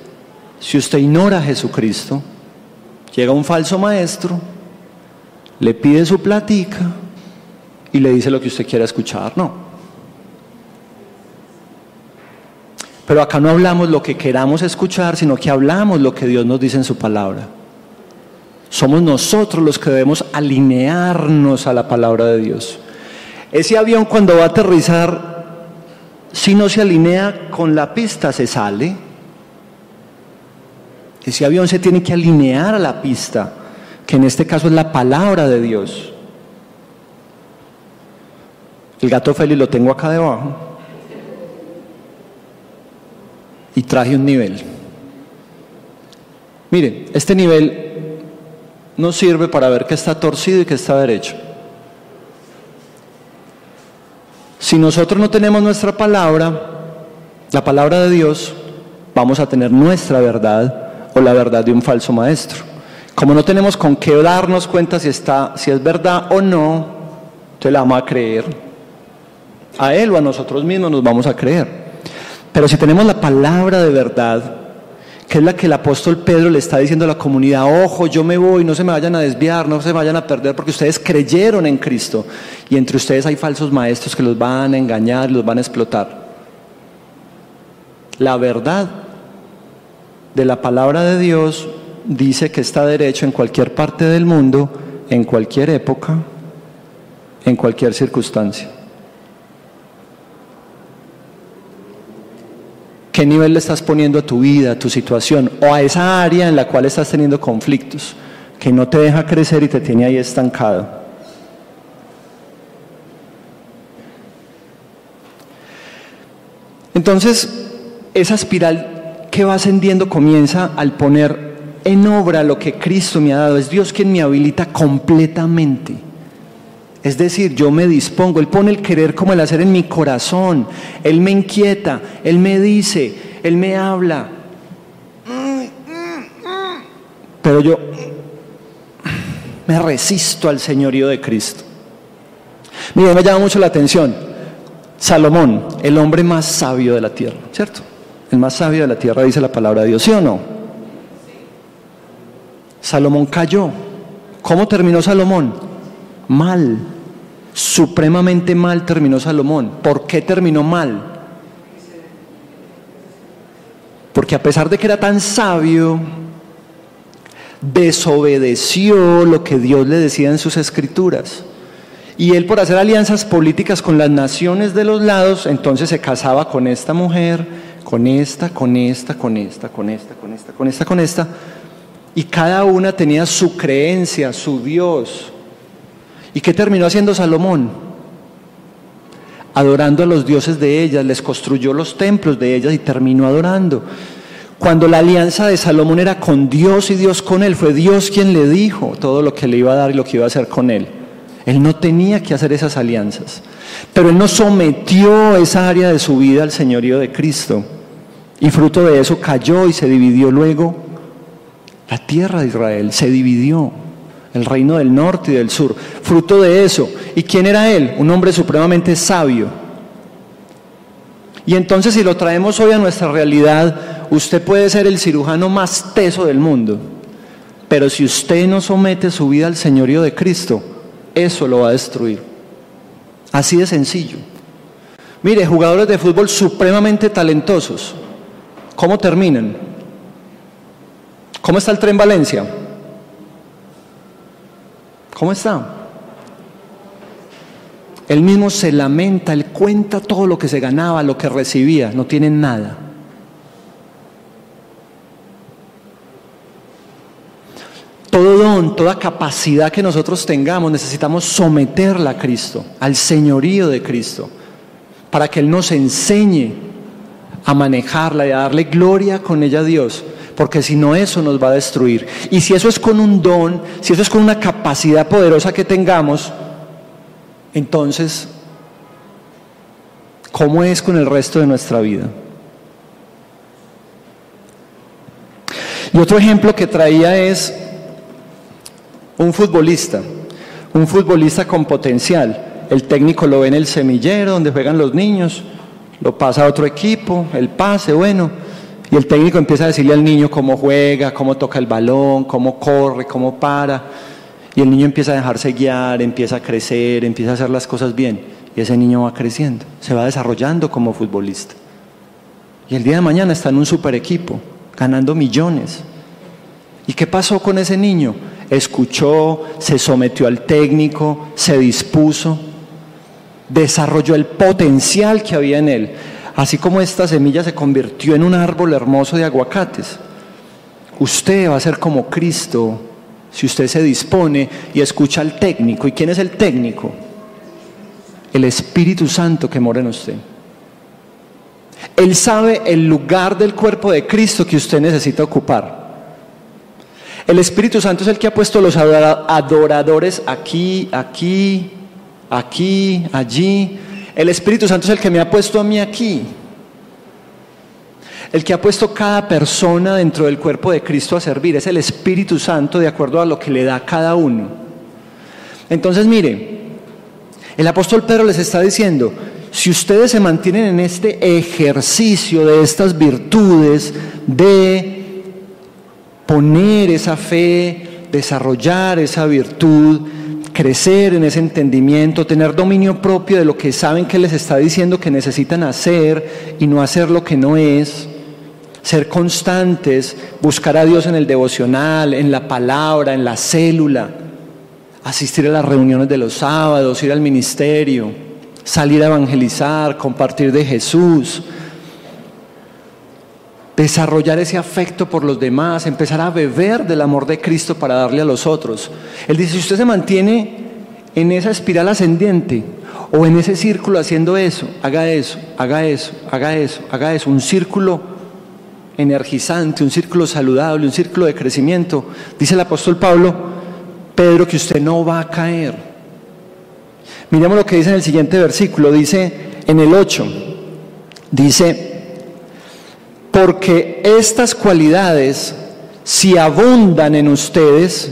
Si usted ignora a Jesucristo, llega un falso maestro, le pide su platica y le dice lo que usted quiera escuchar, no. Pero acá no hablamos lo que queramos escuchar, sino que hablamos lo que Dios nos dice en su palabra. Somos nosotros los que debemos alinearnos a la palabra de Dios. Ese avión cuando va a aterrizar, si no se alinea con la pista, se sale. Ese avión se tiene que alinear a la pista, que en este caso es la palabra de Dios. El gato Félix lo tengo acá debajo. Y traje un nivel. Miren, este nivel no sirve para ver que está torcido y que está derecho. Si nosotros no tenemos nuestra palabra, la palabra de Dios, vamos a tener nuestra verdad o la verdad de un falso maestro. Como no tenemos con qué darnos cuenta si, está, si es verdad o no, entonces la vamos a creer. A él o a nosotros mismos nos vamos a creer. Pero si tenemos la palabra de verdad, que es la que el apóstol Pedro le está diciendo a la comunidad, ojo, yo me voy, no se me vayan a desviar, no se vayan a perder, porque ustedes creyeron en Cristo y entre ustedes hay falsos maestros que los van a engañar, los van a explotar. La verdad de la palabra de Dios dice que está derecho en cualquier parte del mundo, en cualquier época, en cualquier circunstancia. ¿Qué nivel le estás poniendo a tu vida, a tu situación o a esa área en la cual estás teniendo conflictos que no te deja crecer y te tiene ahí estancado? Entonces, esa espiral que va ascendiendo comienza al poner en obra lo que Cristo me ha dado. Es Dios quien me habilita completamente. Es decir, yo me dispongo, Él pone el querer como el hacer en mi corazón, Él me inquieta, Él me dice, Él me habla. Pero yo me resisto al señorío de Cristo. Mira, me llama mucho la atención. Salomón, el hombre más sabio de la tierra, ¿cierto? El más sabio de la tierra dice la palabra de Dios, ¿sí o no? Salomón cayó. ¿Cómo terminó Salomón? Mal. Supremamente mal terminó Salomón. ¿Por qué terminó mal? Porque a pesar de que era tan sabio, desobedeció lo que Dios le decía en sus escrituras. Y él por hacer alianzas políticas con las naciones de los lados, entonces se casaba con esta mujer, con esta, con esta, con esta, con esta, con esta, con esta, con esta. Y cada una tenía su creencia, su Dios. ¿Y qué terminó haciendo Salomón? Adorando a los dioses de ellas, les construyó los templos de ellas y terminó adorando. Cuando la alianza de Salomón era con Dios y Dios con él, fue Dios quien le dijo todo lo que le iba a dar y lo que iba a hacer con él. Él no tenía que hacer esas alianzas, pero él no sometió esa área de su vida al señorío de Cristo. Y fruto de eso cayó y se dividió luego la tierra de Israel, se dividió el reino del norte y del sur, fruto de eso. ¿Y quién era él? Un hombre supremamente sabio. Y entonces si lo traemos hoy a nuestra realidad, usted puede ser el cirujano más teso del mundo, pero si usted no somete su vida al señorío de Cristo, eso lo va a destruir. Así de sencillo. Mire, jugadores de fútbol supremamente talentosos, ¿cómo terminan? ¿Cómo está el tren Valencia? ¿Cómo está? Él mismo se lamenta, él cuenta todo lo que se ganaba, lo que recibía, no tiene nada. Todo don, toda capacidad que nosotros tengamos, necesitamos someterla a Cristo, al señorío de Cristo, para que Él nos enseñe a manejarla y a darle gloria con ella a Dios, porque si no eso nos va a destruir. Y si eso es con un don, si eso es con una capacidad poderosa que tengamos, entonces, ¿cómo es con el resto de nuestra vida? Y otro ejemplo que traía es un futbolista, un futbolista con potencial. El técnico lo ve en el semillero donde juegan los niños, lo pasa a otro equipo, el pase, bueno, Y el técnico empieza a decirle al niño cómo juega, cómo toca el balón, cómo corre, cómo para. Y el niño empieza a dejarse guiar, empieza a crecer, empieza a hacer las cosas bien. Y ese niño va creciendo, se va desarrollando como futbolista. Y el día de mañana está en un super equipo, ganando millones. ¿Y qué pasó con ese niño? Escuchó, se sometió al técnico, se dispuso, desarrolló el potencial que había en él. Así como esta semilla se convirtió en un árbol hermoso de aguacates. Usted va a ser como Cristo si usted se dispone y escucha al técnico. ¿Y quién es el técnico? El Espíritu Santo que mora en usted. Él sabe el lugar del cuerpo de Cristo que usted necesita ocupar. El Espíritu Santo es el que ha puesto los adoradores aquí, aquí, aquí, allí. El Espíritu Santo es el que me ha puesto a mí aquí. El que ha puesto cada persona dentro del cuerpo de Cristo a servir. Es el Espíritu Santo de acuerdo a lo que le da cada uno. Entonces, mire, el apóstol Pedro les está diciendo, si ustedes se mantienen en este ejercicio de estas virtudes, de poner esa fe, desarrollar esa virtud, crecer en ese entendimiento, tener dominio propio de lo que saben que les está diciendo que necesitan hacer y no hacer lo que no es, ser constantes, buscar a Dios en el devocional, en la palabra, en la célula, asistir a las reuniones de los sábados, ir al ministerio, salir a evangelizar, compartir de Jesús, desarrollar ese afecto por los demás, empezar a beber del amor de Cristo para darle a los otros. Él dice, si usted se mantiene en esa espiral ascendiente o en ese círculo haciendo eso, haga eso, haga eso, haga eso, haga eso, un círculo energizante, un círculo saludable, un círculo de crecimiento, dice el apóstol Pablo, Pedro, que usted no va a caer. Miremos lo que dice en el siguiente versículo, dice en el 8, dice, porque estas cualidades, si abundan en ustedes,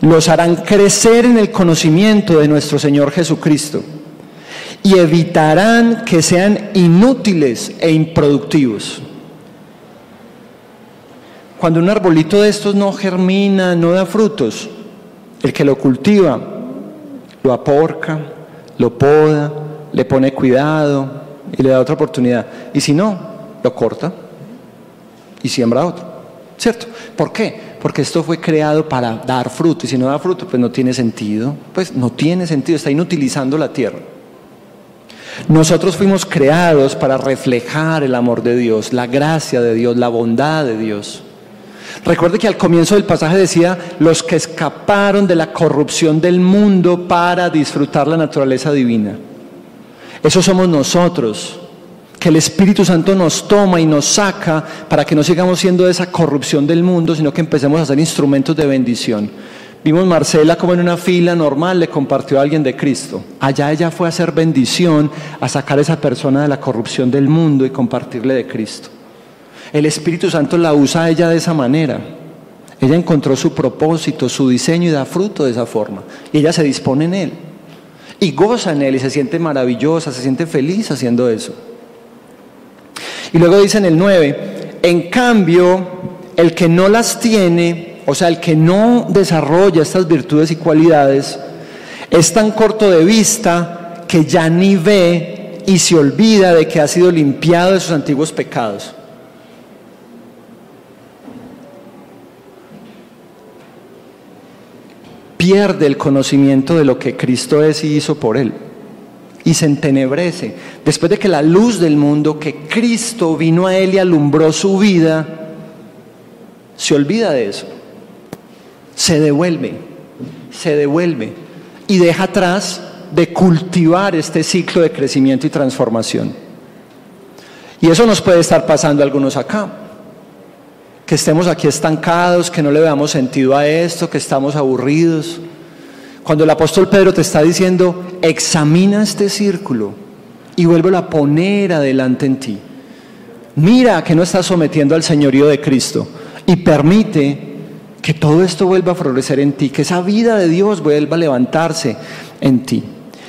los harán crecer en el conocimiento de nuestro Señor Jesucristo y evitarán que sean inútiles e improductivos. Cuando un arbolito de estos no germina, no da frutos, el que lo cultiva lo aporca, lo poda, le pone cuidado y le da otra oportunidad. Y si no, lo corta y siembra otro. ¿Cierto? ¿Por qué? Porque esto fue creado para dar fruto y si no da fruto, pues no tiene sentido. Pues no tiene sentido, está inutilizando la tierra. Nosotros fuimos creados para reflejar el amor de Dios, la gracia de Dios, la bondad de Dios. Recuerde que al comienzo del pasaje decía, los que escaparon de la corrupción del mundo para disfrutar la naturaleza divina. Eso somos nosotros que el Espíritu Santo nos toma y nos saca para que no sigamos siendo esa corrupción del mundo, sino que empecemos a ser instrumentos de bendición. Vimos Marcela como en una fila normal le compartió a alguien de Cristo. Allá ella fue a hacer bendición, a sacar a esa persona de la corrupción del mundo y compartirle de Cristo. El Espíritu Santo la usa a ella de esa manera. Ella encontró su propósito, su diseño y da fruto de esa forma. Y ella se dispone en él. Y goza en él y se siente maravillosa, se siente feliz haciendo eso. Y luego dice en el 9, en cambio, el que no las tiene, o sea, el que no desarrolla estas virtudes y cualidades, es tan corto de vista que ya ni ve y se olvida de que ha sido limpiado de sus antiguos pecados. Pierde el conocimiento de lo que Cristo es y hizo por él y se entenebrece. Después de que la luz del mundo, que Cristo vino a él y alumbró su vida, se olvida de eso. Se devuelve, se devuelve y deja atrás de cultivar este ciclo de crecimiento y transformación. Y eso nos puede estar pasando a algunos acá. Que estemos aquí estancados, que no le veamos sentido a esto, que estamos aburridos cuando el apóstol Pedro te está diciendo, examina este círculo y vuélvelo a poner adelante en ti. Mira que no estás sometiendo al señorío de Cristo y permite que todo esto vuelva a florecer en ti, que esa vida de Dios vuelva a levantarse en ti.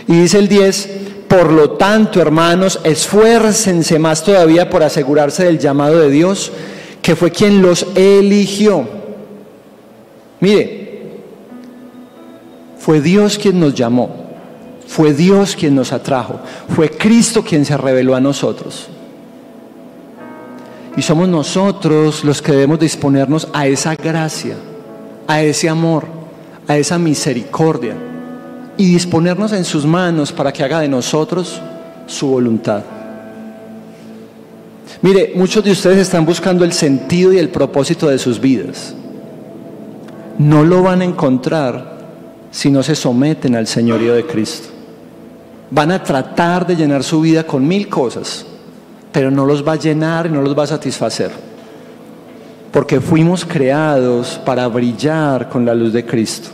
Y dice el 10, por lo tanto, hermanos, esfuércense más todavía por asegurarse del llamado de Dios que fue quien los eligió. Mire, fue Dios quien nos llamó, fue Dios quien nos atrajo, fue Cristo quien se reveló a nosotros. Y somos nosotros los que debemos disponernos a esa gracia, a ese amor, a esa misericordia y disponernos en sus manos para que haga de nosotros su voluntad. Mire, muchos de ustedes están buscando el sentido y el propósito de sus vidas. No lo van a encontrar si no se someten al señorío de Cristo. Van a tratar de llenar su vida con mil cosas, pero no los va a llenar y no los va a satisfacer. Porque fuimos creados para brillar con la luz de Cristo.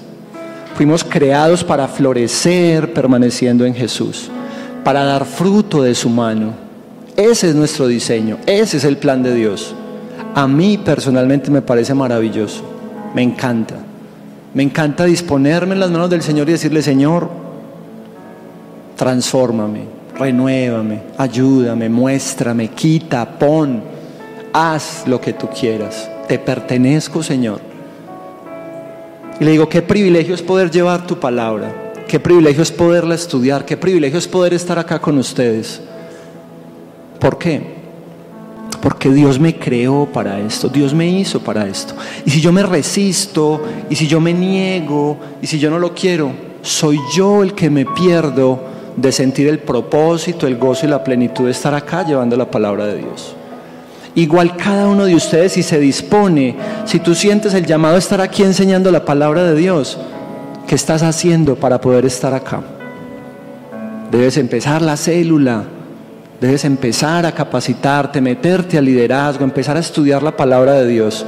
Fuimos creados para florecer permaneciendo en Jesús, para dar fruto de su mano ese es nuestro diseño, ese es el plan de Dios. A mí personalmente me parece maravilloso, me encanta. Me encanta disponerme en las manos del Señor y decirle, Señor, transfórmame, renuévame, ayúdame, muéstrame, quita, pon, haz lo que tú quieras. Te pertenezco, Señor. Y le digo, qué privilegio es poder llevar tu palabra, qué privilegio es poderla estudiar, qué privilegio es poder estar acá con ustedes. ¿Por qué? Porque Dios me creó para esto, Dios me hizo para esto. Y si yo me resisto, y si yo me niego, y si yo no lo quiero, soy yo el que me pierdo de sentir el propósito, el gozo y la plenitud de estar acá llevando la palabra de Dios. Igual cada uno de ustedes si se dispone, si tú sientes el llamado a estar aquí enseñando la palabra de Dios, ¿qué estás haciendo para poder estar acá? Debes empezar la célula, Debes empezar a capacitarte, meterte al liderazgo, empezar a estudiar la palabra de Dios.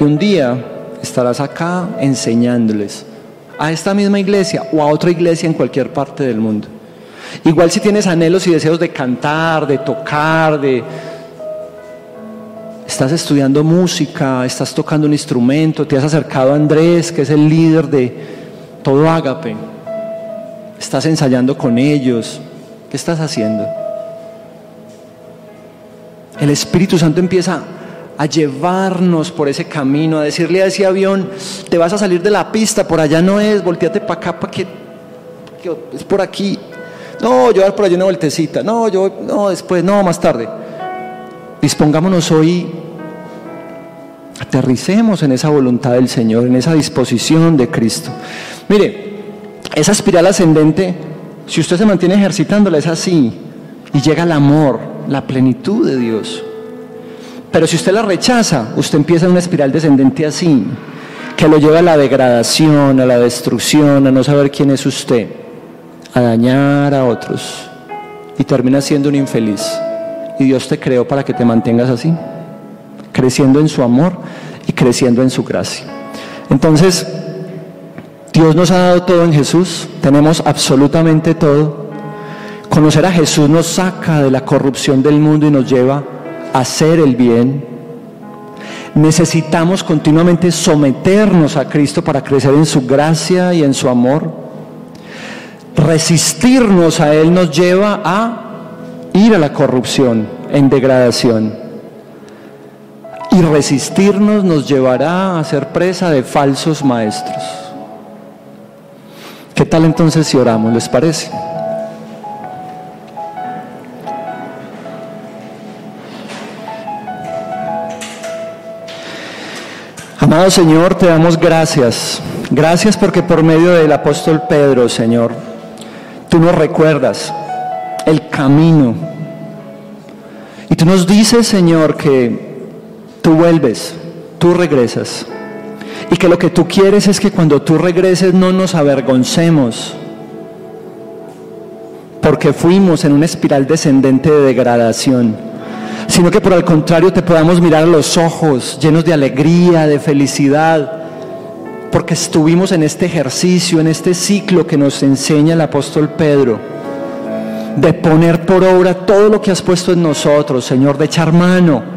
Y un día estarás acá enseñándoles a esta misma iglesia o a otra iglesia en cualquier parte del mundo. Igual si tienes anhelos y deseos de cantar, de tocar, de... Estás estudiando música, estás tocando un instrumento, te has acercado a Andrés, que es el líder de todo Ágape. Estás ensayando con ellos. ¿Qué estás haciendo? El Espíritu Santo empieza a llevarnos por ese camino, a decirle a ese avión, te vas a salir de la pista, por allá no es, volteate para acá, para que, es por aquí. No, yo voy por allá una vueltecita, no, yo, no, después, no, más tarde. Dispongámonos hoy, aterricemos en esa voluntad del Señor, en esa disposición de Cristo. Mire, esa espiral ascendente, si usted se mantiene ejercitándola, es así, y llega el amor, la plenitud de Dios. Pero si usted la rechaza, usted empieza una espiral descendente así, que lo lleva a la degradación, a la destrucción, a no saber quién es usted, a dañar a otros y termina siendo un infeliz. Y Dios te creó para que te mantengas así, creciendo en su amor y creciendo en su gracia. Entonces, Dios nos ha dado todo en Jesús, tenemos absolutamente todo. Conocer a Jesús nos saca de la corrupción del mundo y nos lleva a hacer el bien. Necesitamos continuamente someternos a Cristo para crecer en su gracia y en su amor. Resistirnos a Él nos lleva a ir a la corrupción, en degradación. Y resistirnos nos llevará a ser presa de falsos maestros. ¿Qué tal entonces si oramos? ¿Les parece? Amado Señor, te damos gracias. Gracias porque por medio del apóstol Pedro, Señor, tú nos recuerdas el camino. Y tú nos dices, Señor, que tú vuelves, tú regresas. Y que lo que tú quieres es que cuando tú regreses no nos avergoncemos. Porque fuimos en una espiral descendente de degradación sino que por el contrario te podamos mirar a los ojos llenos de alegría, de felicidad, porque estuvimos en este ejercicio, en este ciclo que nos enseña el apóstol Pedro, de poner por obra todo lo que has puesto en nosotros, Señor, de echar mano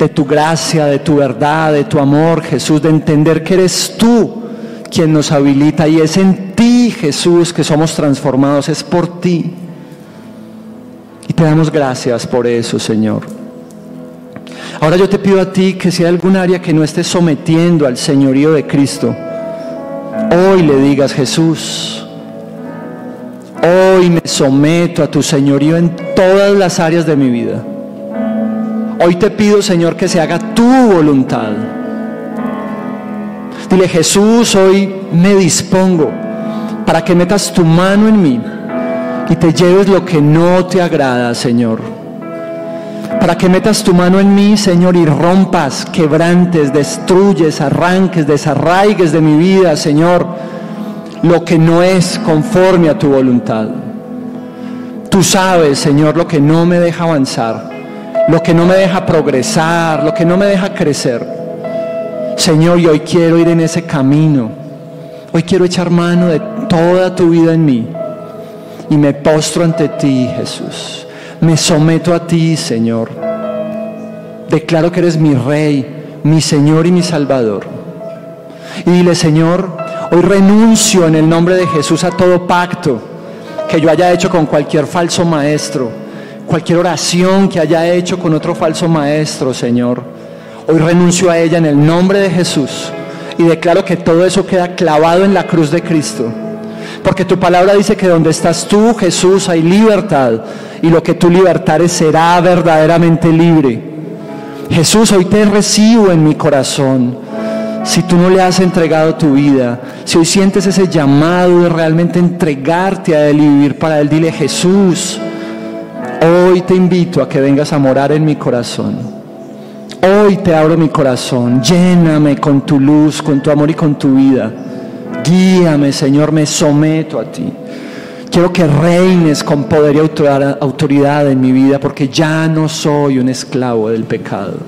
de tu gracia, de tu verdad, de tu amor, Jesús, de entender que eres tú quien nos habilita y es en ti, Jesús, que somos transformados, es por ti. Y te damos gracias por eso, Señor. Ahora yo te pido a ti que si hay algún área que no estés sometiendo al señorío de Cristo, hoy le digas, Jesús, hoy me someto a tu señorío en todas las áreas de mi vida. Hoy te pido, Señor, que se haga tu voluntad. Dile, Jesús, hoy me dispongo para que metas tu mano en mí y te lleves lo que no te agrada, Señor. Para que metas tu mano en mí, Señor, y rompas, quebrantes, destruyes, arranques, desarraigues de mi vida, Señor, lo que no es conforme a tu voluntad. Tú sabes, Señor, lo que no me deja avanzar lo que no me deja progresar, lo que no me deja crecer. Señor, y hoy quiero ir en ese camino. Hoy quiero echar mano de toda tu vida en mí. Y me postro ante ti, Jesús. Me someto a ti, Señor. Declaro que eres mi Rey, mi Señor y mi Salvador. Y dile, Señor, hoy renuncio en el nombre de Jesús a todo pacto que yo haya hecho con cualquier falso maestro cualquier oración que haya hecho con otro falso maestro, Señor. Hoy renuncio a ella en el nombre de Jesús y declaro que todo eso queda clavado en la cruz de Cristo. Porque tu palabra dice que donde estás tú, Jesús, hay libertad y lo que tú libertares será verdaderamente libre. Jesús, hoy te recibo en mi corazón. Si tú no le has entregado tu vida, si hoy sientes ese llamado de realmente entregarte a Él y vivir para Él, dile Jesús, Hoy te invito a que vengas a morar en mi corazón. Hoy te abro mi corazón. Lléname con tu luz, con tu amor y con tu vida. Guíame, Señor, me someto a ti. Quiero que reines con poder y autoridad en mi vida porque ya no soy un esclavo del pecado.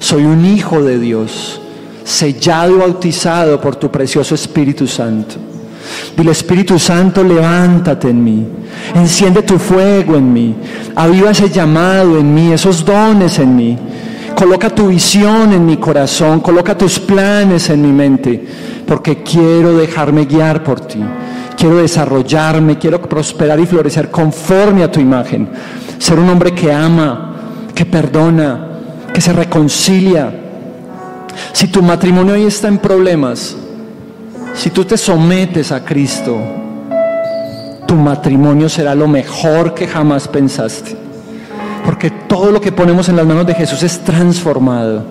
Soy un hijo de Dios, sellado y bautizado por tu precioso Espíritu Santo. Dile, Espíritu Santo, levántate en mí. Enciende tu fuego en mí. Aviva ese llamado en mí, esos dones en mí. Coloca tu visión en mi corazón, coloca tus planes en mi mente, porque quiero dejarme guiar por ti. Quiero desarrollarme, quiero prosperar y florecer conforme a tu imagen. Ser un hombre que ama, que perdona, que se reconcilia. Si tu matrimonio hoy está en problemas, si tú te sometes a Cristo, tu matrimonio será lo mejor que jamás pensaste. Porque todo lo que ponemos en las manos de Jesús es transformado.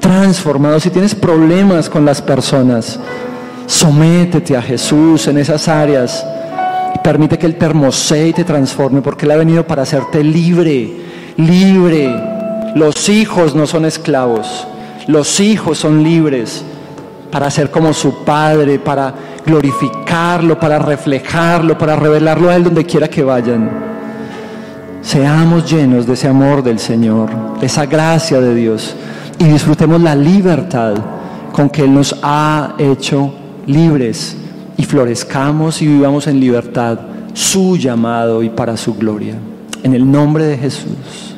Transformado. Si tienes problemas con las personas, sométete a Jesús en esas áreas. Permite que Él te y te transforme porque Él ha venido para hacerte libre, libre. Los hijos no son esclavos, los hijos son libres para ser como su Padre, para glorificarlo, para reflejarlo, para revelarlo a Él donde quiera que vayan. Seamos llenos de ese amor del Señor, de esa gracia de Dios y disfrutemos la libertad con que Él nos ha hecho libres y florezcamos y vivamos en libertad su llamado y para su gloria. En el nombre de Jesús.